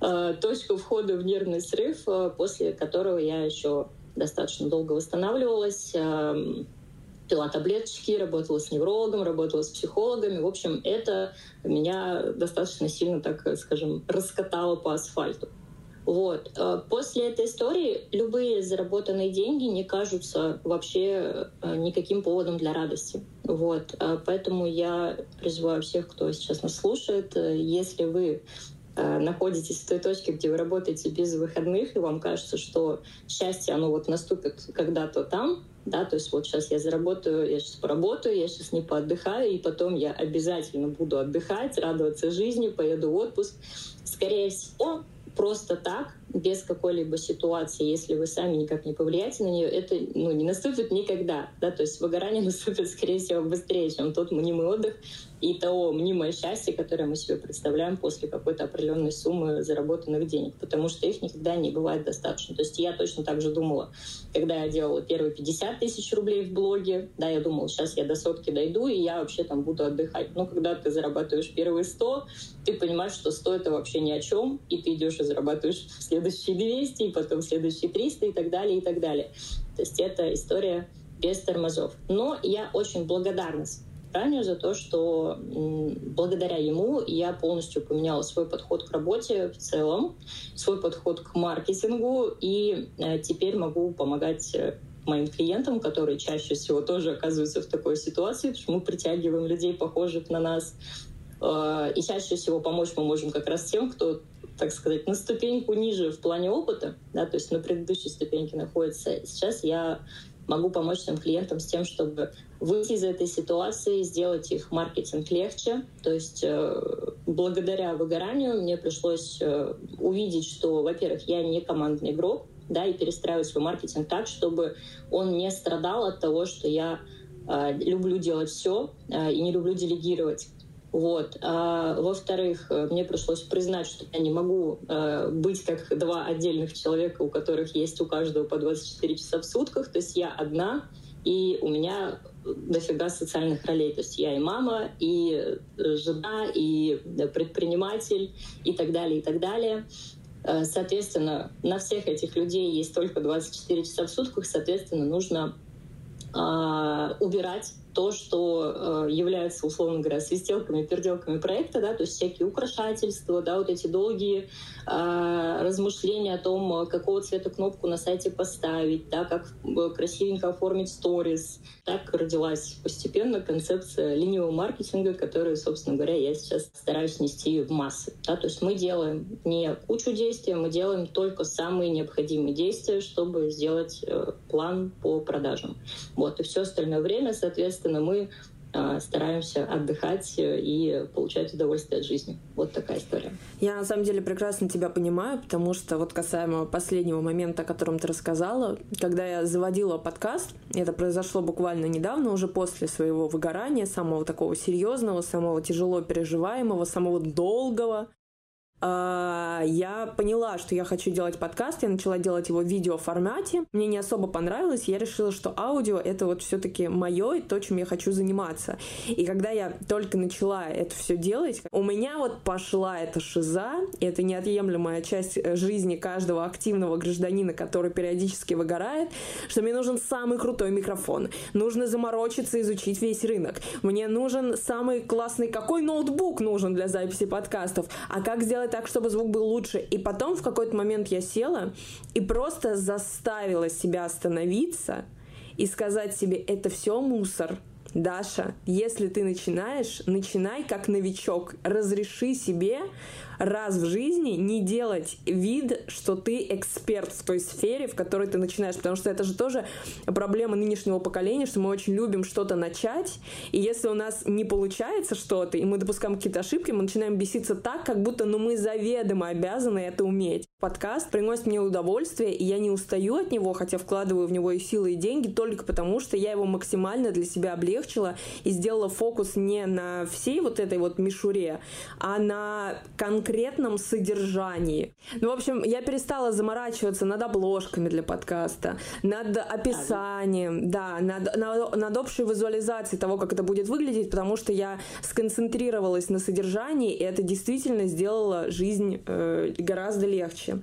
э, точка входа в нервный срыв, э, после которого я еще достаточно долго восстанавливалась, эм, пила таблеточки, работала с неврологом, работала с психологами. В общем, это меня достаточно сильно, так скажем, раскатало по асфальту. Вот. Э, после этой истории любые заработанные деньги не кажутся вообще э, никаким поводом для радости. Вот. Э, поэтому я призываю всех, кто сейчас нас слушает, если вы находитесь в той точке, где вы работаете без выходных, и вам кажется, что счастье, оно вот наступит когда-то там, да, то есть вот сейчас я заработаю, я сейчас поработаю, я сейчас не поотдыхаю, и потом я обязательно буду отдыхать, радоваться жизни, поеду в отпуск. Скорее всего, просто так, без какой-либо ситуации, если вы сами никак не повлияете на нее, это ну, не наступит никогда. Да? То есть выгорание наступит, скорее всего, быстрее, чем тот мнимый отдых, и того мнимое счастье, которое мы себе представляем после какой-то определенной суммы заработанных денег, потому что их никогда не бывает достаточно. То есть я точно так же думала, когда я делала первые 50 тысяч рублей в блоге, да, я думала, сейчас я до сотки дойду, и я вообще там буду отдыхать. Но когда ты зарабатываешь первые 100, ты понимаешь, что 100 — это вообще ни о чем, и ты идешь и зарабатываешь следующие 200, и потом следующие 300, и так далее, и так далее. То есть это история без тормозов. Но я очень благодарна Таню за то, что благодаря ему я полностью поменяла свой подход к работе в целом, свой подход к маркетингу, и э, теперь могу помогать э, моим клиентам, которые чаще всего тоже оказываются в такой ситуации, потому что мы притягиваем людей, похожих на нас. Э, и чаще всего помочь мы можем как раз тем, кто так сказать, на ступеньку ниже в плане опыта, да, то есть на предыдущей ступеньке находится. Сейчас я могу помочь своим клиентам с тем, чтобы выйти из этой ситуации, сделать их маркетинг легче. То есть э, благодаря выгоранию мне пришлось э, увидеть, что, во-первых, я не командный игрок, да, и перестраивать свой маркетинг так, чтобы он не страдал от того, что я э, люблю делать все и не люблю делегировать. Вот. А, во-вторых, мне пришлось признать, что я не могу э, быть как два отдельных человека, у которых есть у каждого по 24 часа в сутках. То есть я одна, и у меня дофига социальных ролей. То есть я и мама, и э, жена, и предприниматель, и так далее, и так далее. Э, соответственно, на всех этих людей есть только 24 часа в сутках, соответственно, нужно э, убирать то, что э, является, условно говоря, свистелками, переделками проекта, да, то есть всякие украшательства, да, вот эти долгие э, размышления о том, какого цвета кнопку на сайте поставить, да, как э, красивенько оформить сторис. Так родилась постепенно концепция ленивого маркетинга, которую, собственно говоря, я сейчас стараюсь нести в массы. Да, то есть мы делаем не кучу действий, мы делаем только самые необходимые действия, чтобы сделать э, план по продажам. Вот, и все остальное время, соответственно, мы э, стараемся отдыхать и получать удовольствие от жизни. Вот такая история. Я на самом деле прекрасно тебя понимаю, потому что вот касаемо последнего момента, о котором ты рассказала, когда я заводила подкаст, это произошло буквально недавно, уже после своего выгорания, самого такого серьезного, самого тяжело переживаемого, самого долгого, а, я поняла, что я хочу делать подкаст, я начала делать его в видео формате. Мне не особо понравилось, я решила, что аудио это вот все-таки мое и то, чем я хочу заниматься. И когда я только начала это все делать, у меня вот пошла эта шиза, и это неотъемлемая часть э, жизни каждого активного гражданина, который периодически выгорает, что мне нужен самый крутой микрофон, нужно заморочиться, изучить весь рынок, мне нужен самый классный, какой ноутбук нужен для записи подкастов, а как сделать так, чтобы звук был лучше. И потом в какой-то момент я села и просто заставила себя остановиться и сказать себе, это все мусор. Даша, если ты начинаешь, начинай как новичок. Разреши себе раз в жизни не делать вид, что ты эксперт в той сфере, в которой ты начинаешь, потому что это же тоже проблема нынешнего поколения, что мы очень любим что-то начать, и если у нас не получается что-то, и мы допускаем какие-то ошибки, мы начинаем беситься так, как будто ну, мы заведомо обязаны это уметь. Подкаст приносит мне удовольствие, и я не устаю от него, хотя вкладываю в него и силы, и деньги, только потому что я его максимально для себя облегчила и сделала фокус не на всей вот этой вот мишуре, а на конкретно конкретном содержании. Ну, в общем, я перестала заморачиваться над обложками для подкаста, над описанием, да, над, над, над общей визуализацией того, как это будет выглядеть, потому что я сконцентрировалась на содержании, и это действительно сделало жизнь э, гораздо легче.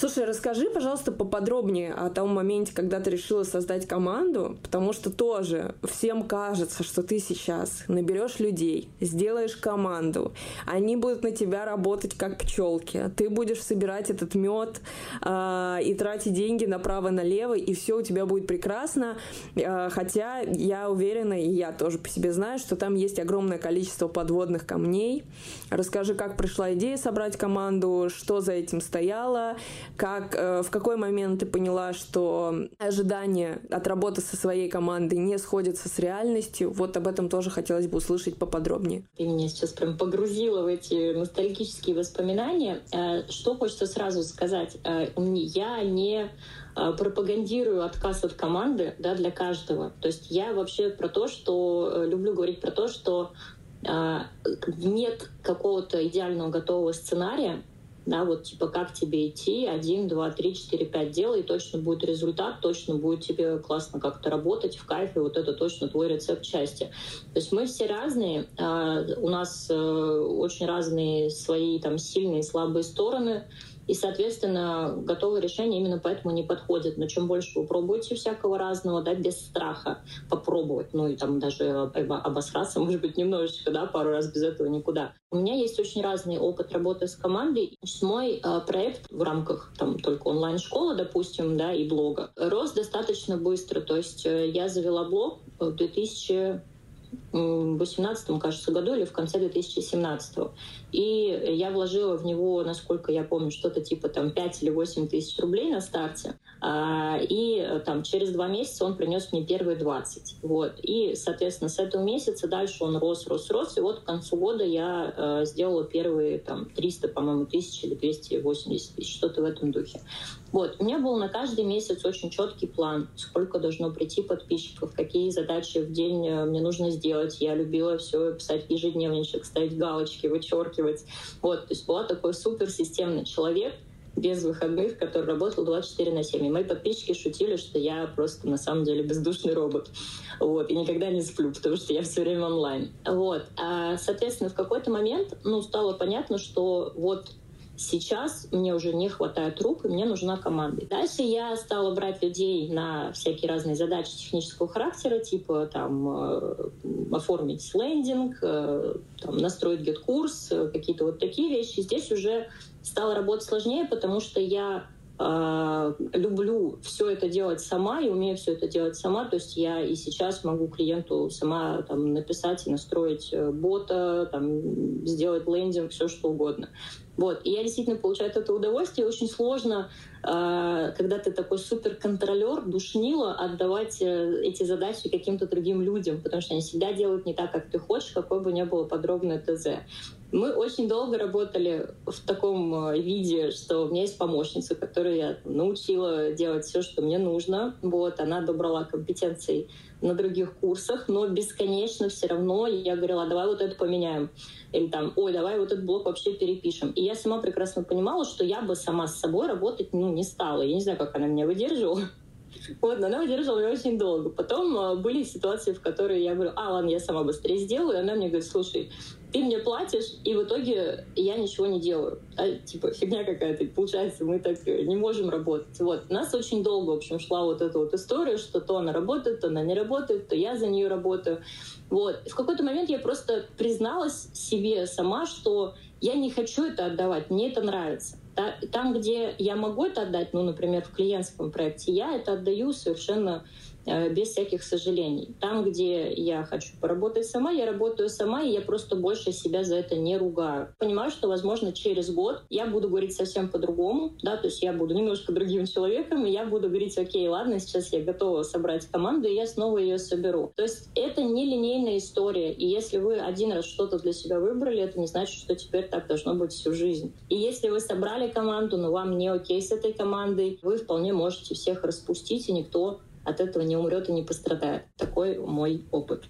Слушай, расскажи, пожалуйста, поподробнее о том моменте, когда ты решила создать команду, потому что тоже всем кажется, что ты сейчас наберешь людей, сделаешь команду, они будут на тебя работать как пчелки, ты будешь собирать этот мед э, и тратить деньги направо-налево, и все у тебя будет прекрасно, э, хотя я уверена, и я тоже по себе знаю, что там есть огромное количество подводных камней. Расскажи, как пришла идея собрать команду, что за этим стояло, как, э, в какой момент ты поняла, что ожидания от работы со своей командой не сходятся с реальностью? Вот об этом тоже хотелось бы услышать поподробнее. Ты меня сейчас прям погрузила в эти ностальгические воспоминания. Э, что хочется сразу сказать? Э, я не пропагандирую отказ от команды да, для каждого. То есть я вообще про то, что люблю говорить про то, что нет какого-то идеального готового сценария, да, вот типа как тебе идти, один, два, три, четыре, пять делай, точно будет результат, точно будет тебе классно как-то работать в кайфе, вот это точно твой рецепт счастья. То есть мы все разные, а, у нас э, очень разные свои там сильные и слабые стороны, и, соответственно, готовые решения именно поэтому не подходят. Но чем больше вы пробуете всякого разного, да, без страха попробовать, ну и там даже обосраться, может быть, немножечко, да, пару раз без этого никуда. У меня есть очень разный опыт работы с командой. Мой э, проект в рамках там только онлайн-школы, допустим, да, и блога, рос достаточно быстро. То есть э, я завела блог в 2000 2018, кажется, году или в конце 2017. И я вложила в него, насколько я помню, что-то типа там 5 или 8 тысяч рублей на старте. А, и э, там через два месяца он принес мне первые 20. Вот. И, соответственно, с этого месяца дальше он рос, рос, рос. И вот к концу года я э, сделала первые там 300, по-моему, тысяч или 280 тысяч, что-то в этом духе. Вот. У меня был на каждый месяц очень четкий план, сколько должно прийти подписчиков, какие задачи в день э, мне нужно сделать. Я любила все писать ежедневничек, ставить галочки, вычеркивать. Вот. То есть была такой суперсистемный человек, без выходных, который работал 24 на 7. И мои подписчики шутили, что я просто на самом деле бездушный робот. Вот, и никогда не сплю, потому что я все время онлайн. Вот. А, соответственно, в какой-то момент ну, стало понятно, что вот Сейчас мне уже не хватает рук, и мне нужна команда. Дальше я стала брать людей на всякие разные задачи технического характера, типа там э, оформить лендинг, э, там, настроить GetCourse, э, какие-то вот такие вещи. Здесь уже стало работать сложнее, потому что я э, люблю все это делать сама и умею все это делать сама. То есть я и сейчас могу клиенту сама там, написать и настроить э, бота, там, сделать лендинг, все что угодно. Вот. И я действительно получаю этого удовольствие. Очень сложно, э, когда ты такой суперконтролер, душнило, отдавать э, эти задачи каким-то другим людям, потому что они всегда делают не так, как ты хочешь, какой бы ни было подробное ТЗ. Мы очень долго работали в таком э, виде, что у меня есть помощница, которую я научила делать все, что мне нужно. Вот, она добрала компетенции на других курсах, но бесконечно все равно я говорила, давай вот это поменяем. Или там, ой, давай вот этот блок вообще перепишем. И я сама прекрасно понимала, что я бы сама с собой работать ну, не стала. Я не знаю, как она меня выдерживала. Вот, но она выдерживала меня очень долго. Потом э, были ситуации, в которые я говорю, а, ладно, я сама быстрее сделаю. И она мне говорит, слушай, ты мне платишь, и в итоге я ничего не делаю. А, типа, фигня какая-то. Получается, мы так не можем работать. Вот. Нас очень долго, в общем, шла вот эта вот история, что то она работает, то она не работает, то я за нее работаю. Вот. И в какой-то момент я просто призналась себе сама, что я не хочу это отдавать, мне это нравится. Там, где я могу это отдать, ну, например, в клиентском проекте, я это отдаю совершенно без всяких сожалений. Там, где я хочу поработать сама, я работаю сама, и я просто больше себя за это не ругаю. Понимаю, что, возможно, через год я буду говорить совсем по-другому, да, то есть я буду немножко другим человеком, и я буду говорить, окей, ладно, сейчас я готова собрать команду, и я снова ее соберу. То есть это не линейная история, и если вы один раз что-то для себя выбрали, это не значит, что теперь так должно быть всю жизнь. И если вы собрали команду, но вам не окей с этой командой, вы вполне можете всех распустить, и никто от этого не умрет и не пострадает. Такой мой опыт.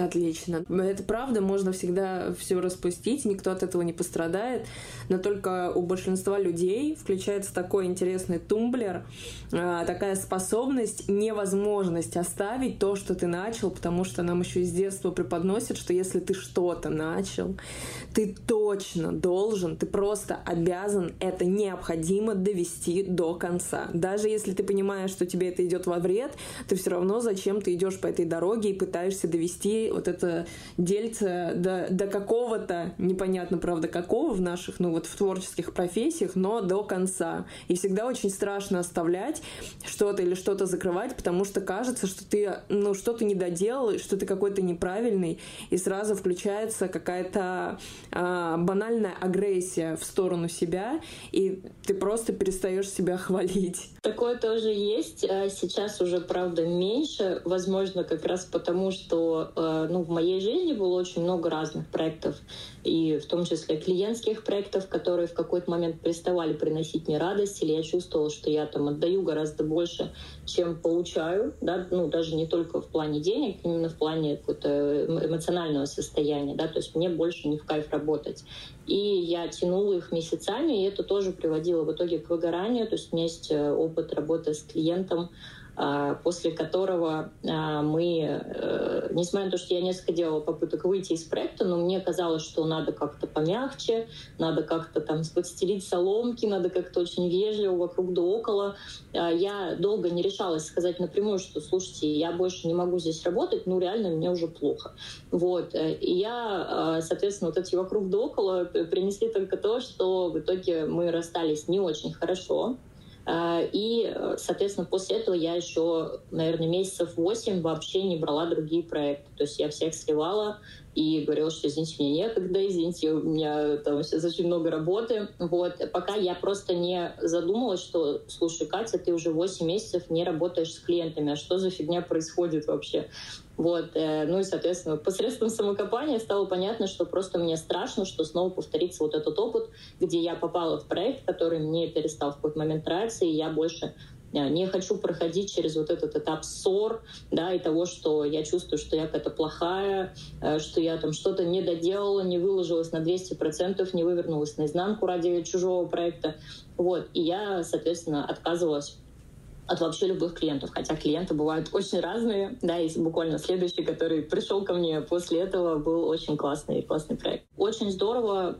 Отлично. Это правда, можно всегда все распустить, никто от этого не пострадает, но только у большинства людей включается такой интересный тумблер, а, такая способность, невозможность оставить то, что ты начал, потому что нам еще из детства преподносят, что если ты что-то начал, ты точно должен, ты просто обязан это необходимо довести до конца. Даже если ты понимаешь, что тебе это идет во вред, ты все равно зачем ты идешь по этой дороге и пытаешься довести вот это дельце до, до какого-то, непонятно, правда, какого в наших, ну вот в творческих профессиях, но до конца. И всегда очень страшно оставлять что-то или что-то закрывать, потому что кажется, что ты, ну, что-то не доделал, что ты какой-то неправильный, и сразу включается какая-то а, банальная агрессия в сторону себя, и ты просто перестаешь себя хвалить. Такое тоже есть. А сейчас уже, правда, меньше. Возможно, как раз потому, что а, ну, в моей жизни было очень много разных проектов, и в том числе клиентских проектов, которые в какой-то момент переставали приносить мне радость, или я чувствовала, что я там отдаю гораздо больше, чем получаю, да, ну, даже не только в плане денег, именно в плане какого-то эмоционального состояния, да, то есть мне больше не в кайф работать. И я тянула их месяцами, и это тоже приводило в итоге к выгоранию, то есть у меня есть э, опыт работы с клиентом, после которого а, мы, э, несмотря на то, что я несколько делала попыток выйти из проекта, но мне казалось, что надо как-то помягче, надо как-то там подстелить соломки, надо как-то очень вежливо вокруг да около. А, я долго не решалась сказать напрямую, что, слушайте, я больше не могу здесь работать, ну реально мне уже плохо. Вот. И я, соответственно, вот эти вокруг да около принесли только то, что в итоге мы расстались не очень хорошо, а, и, соответственно, после этого я еще, наверное, месяцев восемь вообще не брала другие проекты. То есть я всех сливала и говорила, что извините, мне некогда, извините, у меня там сейчас очень много работы. Вот. Пока я просто не задумалась, что, слушай, Катя, ты уже 8 месяцев не работаешь с клиентами, а что за фигня происходит вообще? Вот. Э, ну и, соответственно, посредством самокопания стало понятно, что просто мне страшно, что снова повторится вот этот опыт, где я попала в проект, который мне перестал в какой-то момент нравиться, и я больше э, не хочу проходить через вот этот этап ссор, да, и того, что я чувствую, что я какая-то плохая, э, что я там что-то не доделала, не выложилась на 200%, не вывернулась наизнанку ради чужого проекта. Вот. И я, соответственно, отказывалась от вообще любых клиентов, хотя клиенты бывают очень разные, да, и буквально следующий, который пришел ко мне после этого, был очень классный, классный проект. Очень здорово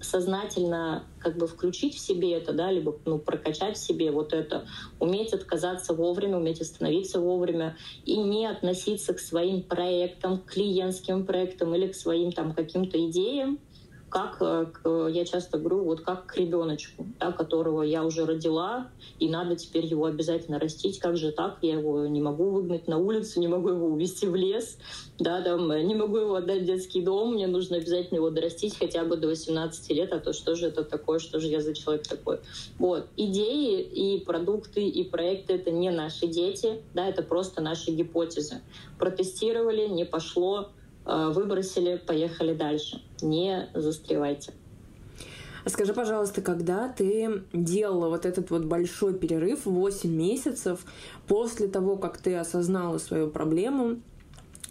сознательно как бы включить в себе это, да, либо ну, прокачать в себе вот это, уметь отказаться вовремя, уметь остановиться вовремя и не относиться к своим проектам, к клиентским проектам или к своим там каким-то идеям как, э, я часто говорю, вот как к ребеночку, да, которого я уже родила, и надо теперь его обязательно растить. Как же так? Я его не могу выгнать на улицу, не могу его увезти в лес, да, там, не могу его отдать в детский дом, мне нужно обязательно его дорастить хотя бы до 18 лет, а то что же это такое, что же я за человек такой. Вот. Идеи и продукты, и проекты — это не наши дети, да, это просто наши гипотезы. Протестировали, не пошло, э, выбросили, поехали дальше. Не застревайте. А скажи, пожалуйста, когда ты делала вот этот вот большой перерыв, 8 месяцев, после того, как ты осознала свою проблему,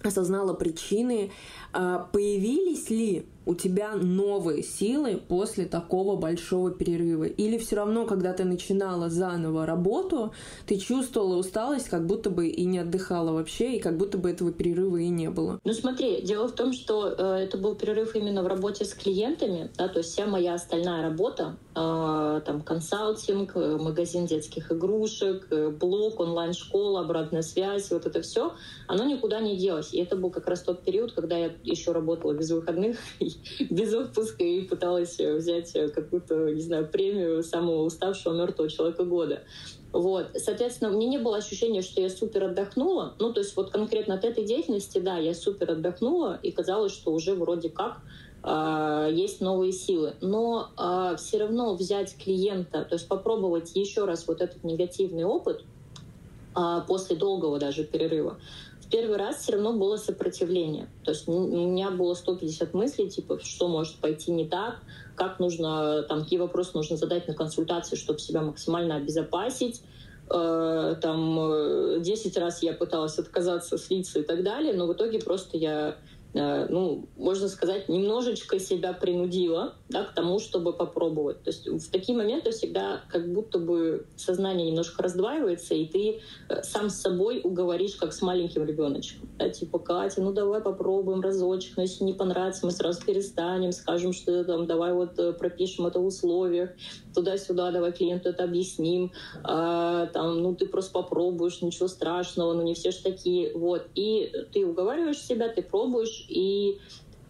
осознала причины, а, появились ли у тебя новые силы после такого большого перерыва? Или все равно, когда ты начинала заново работу, ты чувствовала усталость, как будто бы и не отдыхала вообще, и как будто бы этого перерыва и не было? Ну смотри, дело в том, что э, это был перерыв именно в работе с клиентами, да, то есть вся моя остальная работа, э, там консалтинг, э, магазин детских игрушек, э, блог, онлайн-школа, обратная связь, вот это все, оно никуда не делось. И это был как раз тот период, когда я еще работала без выходных, без отпуска и пыталась взять какую-то, не знаю, премию самого уставшего мертвого человека года. Вот. Соответственно, мне не было ощущения, что я супер отдохнула. Ну, то есть вот конкретно от этой деятельности, да, я супер отдохнула, и казалось, что уже вроде как э, есть новые силы. Но э, все равно взять клиента, то есть попробовать еще раз вот этот негативный опыт э, после долгого даже перерыва, первый раз все равно было сопротивление. То есть у меня было 150 мыслей, типа, что может пойти не так, как нужно, там, какие вопросы нужно задать на консультации, чтобы себя максимально обезопасить. Э, там 10 раз я пыталась отказаться, слиться и так далее, но в итоге просто я Э, ну, можно сказать, немножечко себя принудила да, к тому, чтобы попробовать. То есть в такие моменты всегда как будто бы сознание немножко раздваивается, и ты э, сам с собой уговоришь, как с маленьким ребеночком. Да, типа, Катя, ну давай попробуем разочек, но если не понравится, мы сразу перестанем, скажем, что там, давай вот э, пропишем это в условиях, туда-сюда, давай клиенту это объясним, а, там, ну ты просто попробуешь, ничего страшного, ну не все же такие, вот. И ты уговариваешь себя, ты пробуешь, и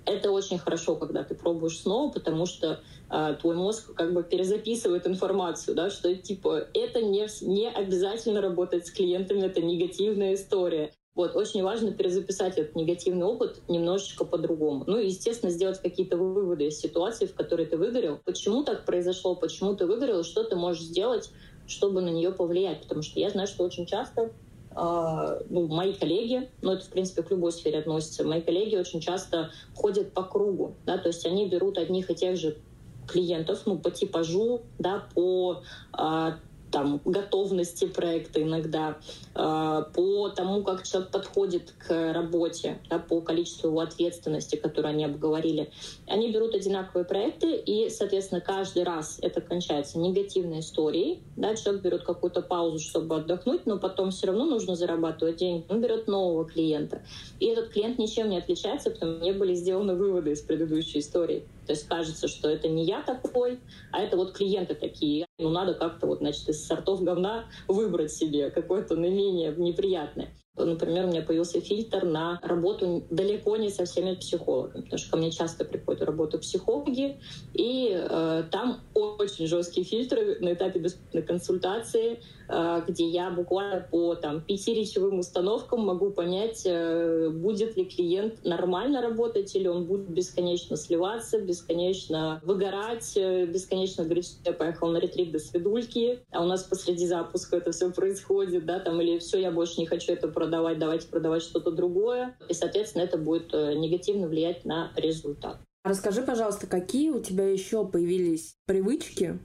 это очень хорошо, когда ты пробуешь снова, потому что э, твой мозг как бы перезаписывает информацию, да, что типа это не, не обязательно работать с клиентами, это негативная история. Вот, очень важно перезаписать этот негативный опыт немножечко по-другому. Ну и, естественно, сделать какие-то выводы из ситуации, в которой ты выгорел. Почему так произошло, почему ты выгорел, что ты можешь сделать, чтобы на нее повлиять. Потому что я знаю, что очень часто ну, мои коллеги, ну это в принципе к любой сфере относится, мои коллеги очень часто ходят по кругу, да, то есть они берут одних и тех же клиентов, ну по типажу, да, по uh, там, готовности проекта иногда, э, по тому, как человек подходит к работе, да, по количеству его ответственности, которую они обговорили. Они берут одинаковые проекты, и, соответственно, каждый раз это кончается негативной историей. Да, человек берет какую-то паузу, чтобы отдохнуть, но потом все равно нужно зарабатывать деньги. Он берет нового клиента. И этот клиент ничем не отличается, потому что не были сделаны выводы из предыдущей истории. То есть кажется, что это не я такой, а это вот клиенты такие. Ну, надо как-то вот, значит, из сортов говна выбрать себе какое-то наименее неприятное. Например, у меня появился фильтр на работу далеко не со всеми психологами, потому что ко мне часто приходят работу психологи, и э, там очень жесткие фильтры на этапе бесплатной консультации, э, где я буквально по там, пяти речевым установкам могу понять, э, будет ли клиент нормально работать, или он будет бесконечно сливаться, бесконечно выгорать, э, бесконечно говорить, что я поехал на ретрит до свидульки, а у нас посреди запуска это все происходит, да, там, или все, я больше не хочу это продавать, давайте продавать что-то другое. И, соответственно, это будет э, негативно влиять на результат. Расскажи, пожалуйста, какие у тебя еще появились привычки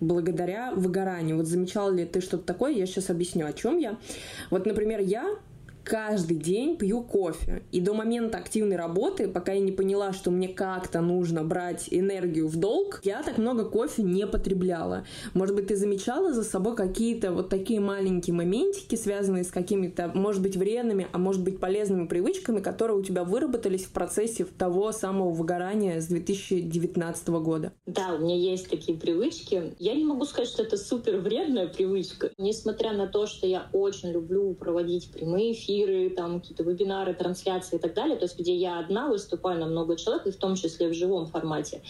благодаря выгоранию? Вот замечал ли ты что-то такое? Я сейчас объясню, о чем я. Вот, например, я каждый день пью кофе. И до момента активной работы, пока я не поняла, что мне как-то нужно брать энергию в долг, я так много кофе не потребляла. Может быть, ты замечала за собой какие-то вот такие маленькие моментики, связанные с какими-то, может быть, вредными, а может быть, полезными привычками, которые у тебя выработались в процессе того самого выгорания с 2019 года? Да, у меня есть такие привычки. Я не могу сказать, что это супер вредная привычка. Несмотря на то, что я очень люблю проводить прямые эфиры, эфиры, там какие-то вебинары, трансляции и так далее, то есть где я одна выступаю на много человек, и в том числе в живом формате,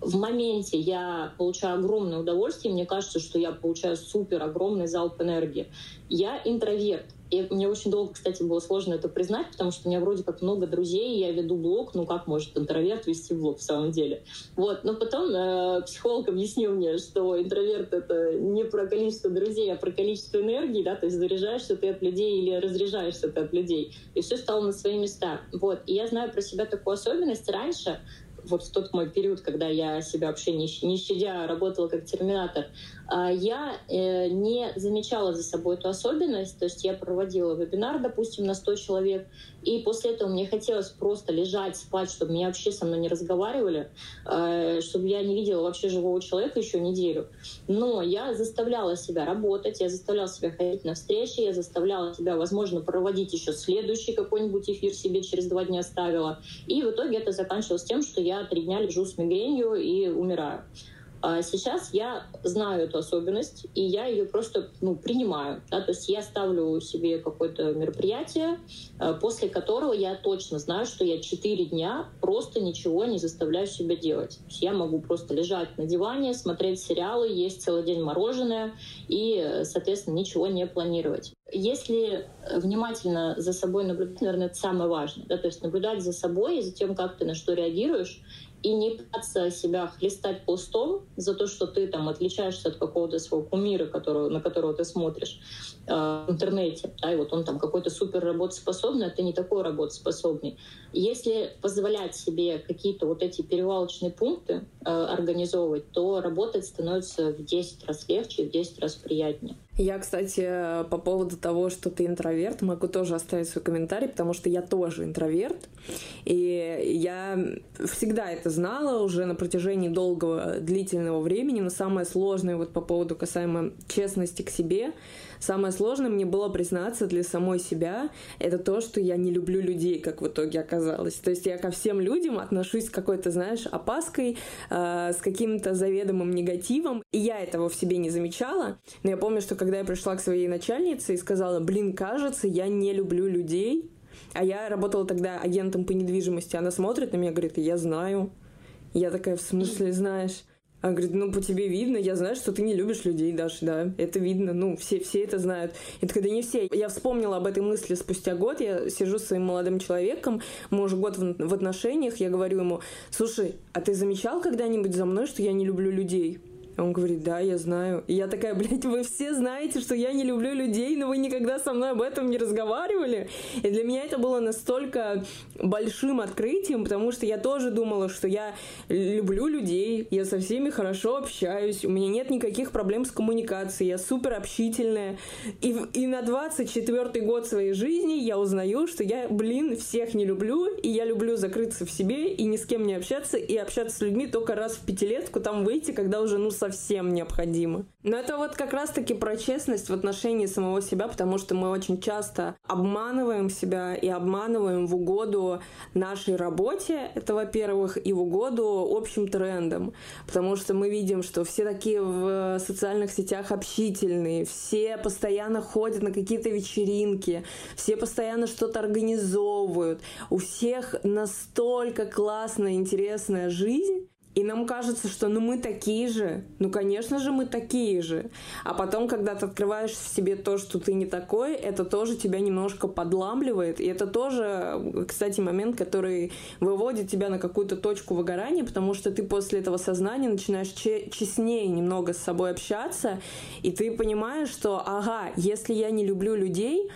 в моменте я получаю огромное удовольствие, мне кажется, что я получаю супер огромный залп энергии. Я интроверт. И мне очень долго, кстати, было сложно это признать, потому что у меня вроде как много друзей, я веду блог, ну как может интроверт вести блог в самом деле? Вот, но потом э, психолог объяснил мне, что интроверт — это не про количество друзей, а про количество энергии, да, то есть заряжаешься ты от людей или разряжаешься ты от людей. И все стало на свои места. Вот, и я знаю про себя такую особенность. Раньше вот в тот мой период, когда я себя вообще не, не щадя работала как терминатор, я э, не замечала за собой эту особенность. То есть я проводила вебинар, допустим, на 100 человек, и после этого мне хотелось просто лежать, спать, чтобы меня вообще со мной не разговаривали, э, чтобы я не видела вообще живого человека еще неделю. Но я заставляла себя работать, я заставляла себя ходить на встречи, я заставляла себя, возможно, проводить еще следующий какой-нибудь эфир себе через два дня ставила. И в итоге это заканчивалось тем, что я три дня лежу с мигренью и умираю. А сейчас я знаю эту особенность, и я ее просто ну, принимаю. Да? То есть я ставлю себе какое-то мероприятие, э, после которого я точно знаю, что я 4 дня просто ничего не заставляю себя делать. То есть я могу просто лежать на диване, смотреть сериалы, есть целый день мороженое и, соответственно, ничего не планировать. Если внимательно за собой наблюдать, наверное, это самое важное. Да? То есть наблюдать за собой и за тем, как ты на что реагируешь, и не пытаться себя хлестать пластом за то, что ты там отличаешься от какого-то своего кумира, которого, на которого ты смотришь в интернете, да, и вот он там какой-то супер работоспособный, а ты не такой работоспособный. Если позволять себе какие-то вот эти перевалочные пункты э, организовывать, то работать становится в 10 раз легче, в 10 раз приятнее. Я, кстати, по поводу того, что ты интроверт, могу тоже оставить свой комментарий, потому что я тоже интроверт. И я всегда это знала уже на протяжении долгого, длительного времени, но самое сложное вот по поводу касаемо честности к себе, Самое сложное мне было признаться для самой себя, это то, что я не люблю людей, как в итоге оказалось. То есть я ко всем людям отношусь с какой-то, знаешь, опаской, э, с каким-то заведомым негативом, и я этого в себе не замечала. Но я помню, что когда я пришла к своей начальнице и сказала, блин, кажется, я не люблю людей, а я работала тогда агентом по недвижимости, она смотрит на меня и говорит, я знаю. Я такая, в смысле знаешь? Она говорит, ну, по тебе видно, я знаю, что ты не любишь людей, Даша, да, это видно, ну, все, все это знают. Это когда не все. Я вспомнила об этой мысли спустя год, я сижу с своим молодым человеком, мы уже год в, в отношениях, я говорю ему, слушай, а ты замечал когда-нибудь за мной, что я не люблю людей? Он говорит, да, я знаю. И я такая, блядь, вы все знаете, что я не люблю людей, но вы никогда со мной об этом не разговаривали. И для меня это было настолько большим открытием, потому что я тоже думала, что я люблю людей, я со всеми хорошо общаюсь, у меня нет никаких проблем с коммуникацией, я супер общительная. И, и на 24-й год своей жизни я узнаю, что я, блин, всех не люблю, и я люблю закрыться в себе и ни с кем не общаться, и общаться с людьми только раз в пятилетку, там выйти, когда уже, ну, совсем необходимо. Но это вот как раз-таки про честность в отношении самого себя, потому что мы очень часто обманываем себя и обманываем в угоду нашей работе, это во-первых, и в угоду общим трендам, потому что мы видим, что все такие в социальных сетях общительные, все постоянно ходят на какие-то вечеринки, все постоянно что-то организовывают, у всех настолько классная, интересная жизнь, и нам кажется, что ну мы такие же, ну конечно же мы такие же. А потом, когда ты открываешь в себе то, что ты не такой, это тоже тебя немножко подламливает. И это тоже, кстати, момент, который выводит тебя на какую-то точку выгорания, потому что ты после этого сознания начинаешь честнее немного с собой общаться, и ты понимаешь, что, ага, если я не люблю людей,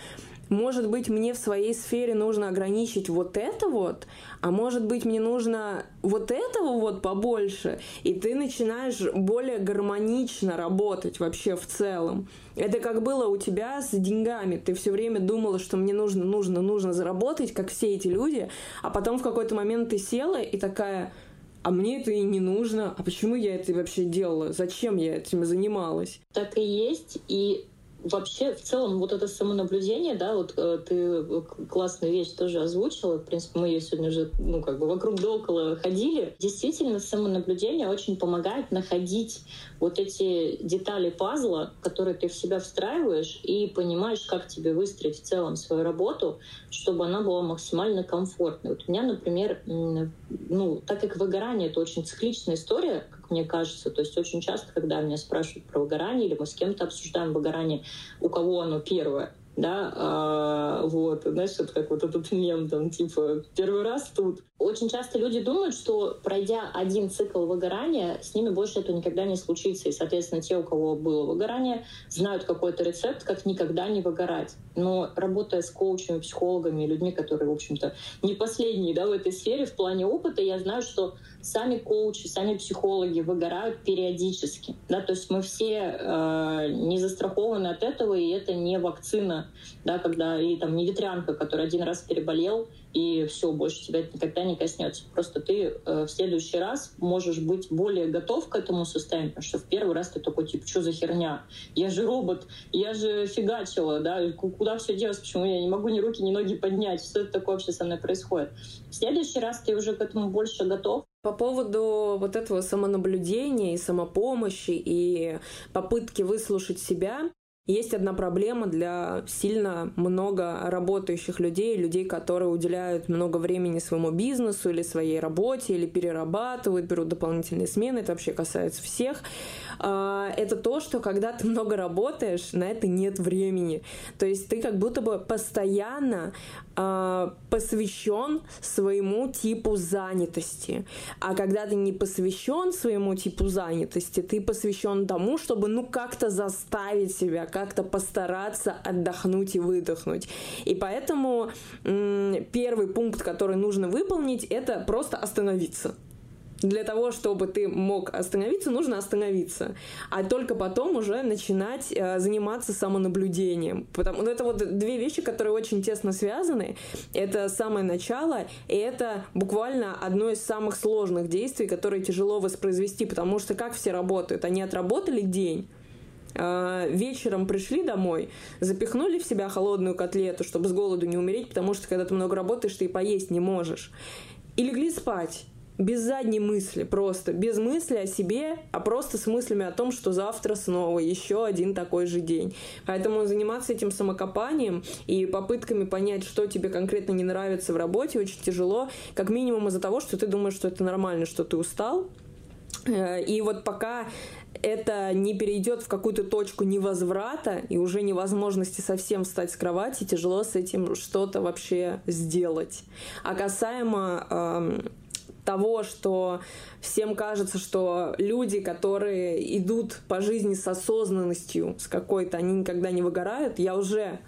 может быть, мне в своей сфере нужно ограничить вот это вот, а может быть, мне нужно вот этого вот побольше, и ты начинаешь более гармонично работать вообще в целом. Это как было у тебя с деньгами. Ты все время думала, что мне нужно, нужно, нужно заработать, как все эти люди, а потом в какой-то момент ты села и такая, а мне это и не нужно, а почему я это вообще делала, зачем я этим занималась? Так и есть, и вообще, в целом, вот это самонаблюдение, да, вот э, ты классную вещь тоже озвучила, в принципе, мы ее сегодня уже, ну, как бы вокруг да около ходили. Действительно, самонаблюдение очень помогает находить вот эти детали пазла, которые ты в себя встраиваешь, и понимаешь, как тебе выстроить в целом свою работу, чтобы она была максимально комфортной. Вот у меня, например, ну, так как выгорание — это очень цикличная история, мне кажется. То есть очень часто, когда меня спрашивают про выгорание, или мы с кем-то обсуждаем выгорание, у кого оно первое, да, а, вот, знаешь, это как вот этот мем, там, типа, первый раз тут. Очень часто люди думают, что пройдя один цикл выгорания, с ними больше этого никогда не случится. И, соответственно, те, у кого было выгорание, знают какой-то рецепт, как никогда не выгорать. Но работая с коучами, психологами, людьми, которые, в общем-то, не последние да, в этой сфере в плане опыта, я знаю, что сами коучи, сами психологи выгорают периодически. Да? То есть мы все э, не застрахованы от этого, и это не вакцина, да, когда и там не ветрянка, который один раз переболел, и все, больше тебя это никогда не коснется. Просто ты э, в следующий раз можешь быть более готов к этому состоянию, потому что в первый раз ты такой, типа, что за херня? Я же робот, я же фигачила, да, куда все делать, почему я не могу ни руки, ни ноги поднять, что это такое вообще со мной происходит? В следующий раз ты уже к этому больше готов, по поводу вот этого самонаблюдения и самопомощи и попытки выслушать себя, есть одна проблема для сильно много работающих людей, людей, которые уделяют много времени своему бизнесу или своей работе, или перерабатывают, берут дополнительные смены, это вообще касается всех. А, это то, что когда ты много работаешь, на это нет времени. То есть ты как будто бы постоянно а, посвящен своему типу занятости. А когда ты не посвящен своему типу занятости, ты посвящен тому, чтобы ну как-то заставить себя, как-то постараться отдохнуть и выдохнуть. И поэтому первый пункт, который нужно выполнить, это просто остановиться для того, чтобы ты мог остановиться, нужно остановиться. А только потом уже начинать э, заниматься самонаблюдением. Потому что это вот две вещи, которые очень тесно связаны. Это самое начало, и это буквально одно из самых сложных действий, которые тяжело воспроизвести, потому что как все работают? Они отработали день, э, вечером пришли домой, запихнули в себя холодную котлету, чтобы с голоду не умереть, потому что когда ты много работаешь, ты и поесть не можешь. И легли спать без задней мысли, просто без мысли о себе, а просто с мыслями о том, что завтра снова еще один такой же день. Поэтому заниматься этим самокопанием и попытками понять, что тебе конкретно не нравится в работе, очень тяжело, как минимум из-за того, что ты думаешь, что это нормально, что ты устал, э, и вот пока это не перейдет в какую-то точку невозврата и уже невозможности совсем встать с кровати, тяжело с этим что-то вообще сделать. А касаемо эм, того, что всем кажется, что люди, которые идут по жизни с осознанностью, с какой-то, они никогда не выгорают. Я уже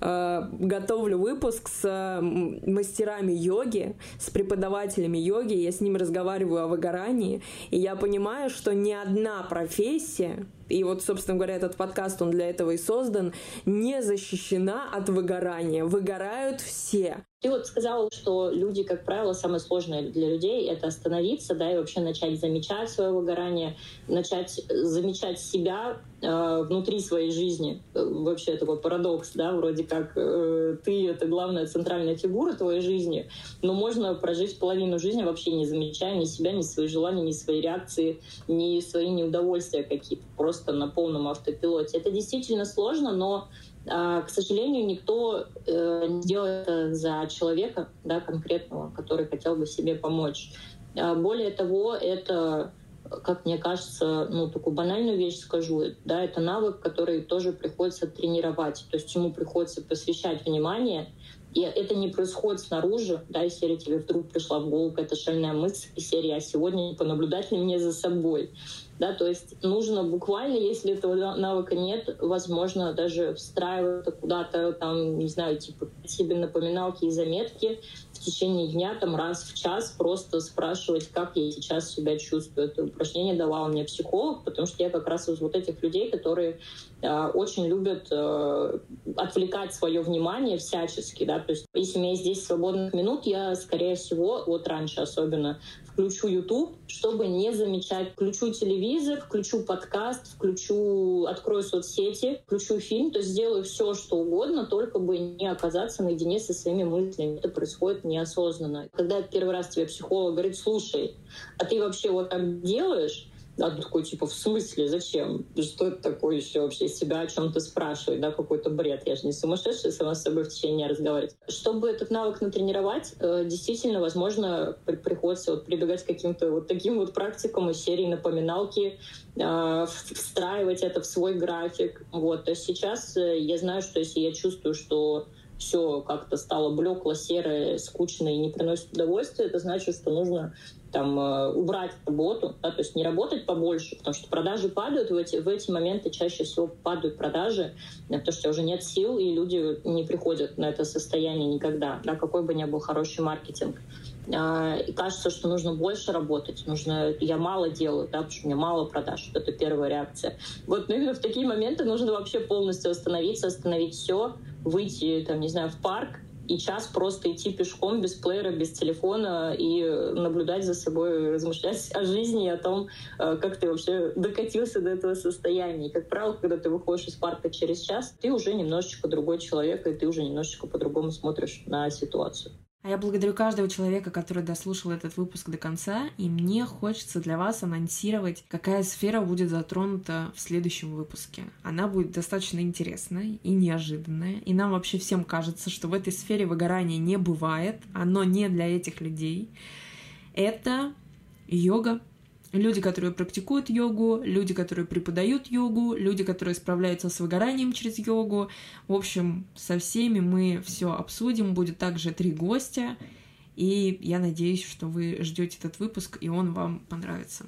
э, готовлю выпуск с мастерами йоги, с преподавателями йоги, я с ними разговариваю о выгорании, и я понимаю, что ни одна профессия, и вот, собственно говоря, этот подкаст, он для этого и создан, не защищена от выгорания. Выгорают все. Ты вот сказала, что люди, как правило, самое сложное для людей — это остановиться, да, и вообще начать замечать свое выгорание, начать замечать себя э, внутри своей жизни. Э, вообще такой парадокс, да, вроде как э, ты — это главная центральная фигура твоей жизни, но можно прожить половину жизни вообще не замечая ни себя, ни свои желания, ни свои реакции, ни свои неудовольствия какие-то, просто на полном автопилоте. Это действительно сложно, но к сожалению, никто э, не делает за человека да, конкретного, который хотел бы себе помочь. А, более того, это, как мне кажется, ну, такую банальную вещь скажу, да, это навык, который тоже приходится тренировать. То есть ему приходится посвящать внимание, и это не происходит снаружи, да, из серии тебе вдруг пришла в голову какая-то шальная мысль из серии «А сегодня понаблюдать ли мне за собой?» Да, то есть нужно буквально, если этого навыка нет, возможно, даже встраивать куда-то там, не знаю, типа себе напоминалки и заметки в течение дня, там раз в час просто спрашивать, как я сейчас себя чувствую. Это упражнение давал мне психолог, потому что я как раз из вот этих людей, которые э, очень любят э, отвлекать свое внимание всячески, да, то есть если у меня 10 свободных минут, я, скорее всего, вот раньше особенно, включу YouTube, чтобы не замечать. Включу телевизор, включу подкаст, включу, открою соцсети, включу фильм, то есть сделаю все, что угодно, только бы не оказаться наедине со своими мыслями. Это происходит неосознанно. Когда первый раз тебе психолог говорит, слушай, а ты вообще вот так делаешь, а ты такой, типа, в смысле, зачем? Что это такое еще вообще себя о чем-то спрашивать, да, какой-то бред. Я же не сумасшедшая сама с собой в течение разговаривать. Чтобы этот навык натренировать, э, действительно, возможно, приходится вот прибегать к каким-то вот таким вот практикам из серии напоминалки, э, встраивать это в свой график. Вот. То есть сейчас э, я знаю, что если я чувствую, что все как-то стало блекло, серое, скучно и не приносит удовольствия, это значит, что нужно там, э, убрать работу, да, то есть не работать побольше, потому что продажи падают, в эти, в эти моменты чаще всего падают продажи, э, потому что уже нет сил, и люди не приходят на это состояние никогда, да, какой бы ни был хороший маркетинг. А, и кажется, что нужно больше работать, нужно, я мало делаю, да, потому что у меня мало продаж, это первая реакция. Вот, но именно в такие моменты нужно вообще полностью остановиться, остановить все, выйти, там, не знаю, в парк, и час просто идти пешком без плеера, без телефона и наблюдать за собой, размышлять о жизни о том, э, как ты вообще докатился до этого состояния. И, как правило, когда ты выходишь из парка через час, ты уже немножечко другой человек, и ты уже немножечко по-другому смотришь на ситуацию. А я благодарю каждого человека, который дослушал этот выпуск до конца, и мне хочется для вас анонсировать, какая сфера будет затронута в следующем выпуске. Она будет достаточно интересная и неожиданная, и нам вообще всем кажется, что в этой сфере выгорания не бывает, оно не для этих людей. Это йога, люди, которые практикуют йогу, люди, которые преподают йогу, люди, которые справляются с выгоранием через йогу. В общем, со всеми мы все обсудим. Будет также три гостя. И я надеюсь, что вы ждете этот выпуск, и он вам понравится.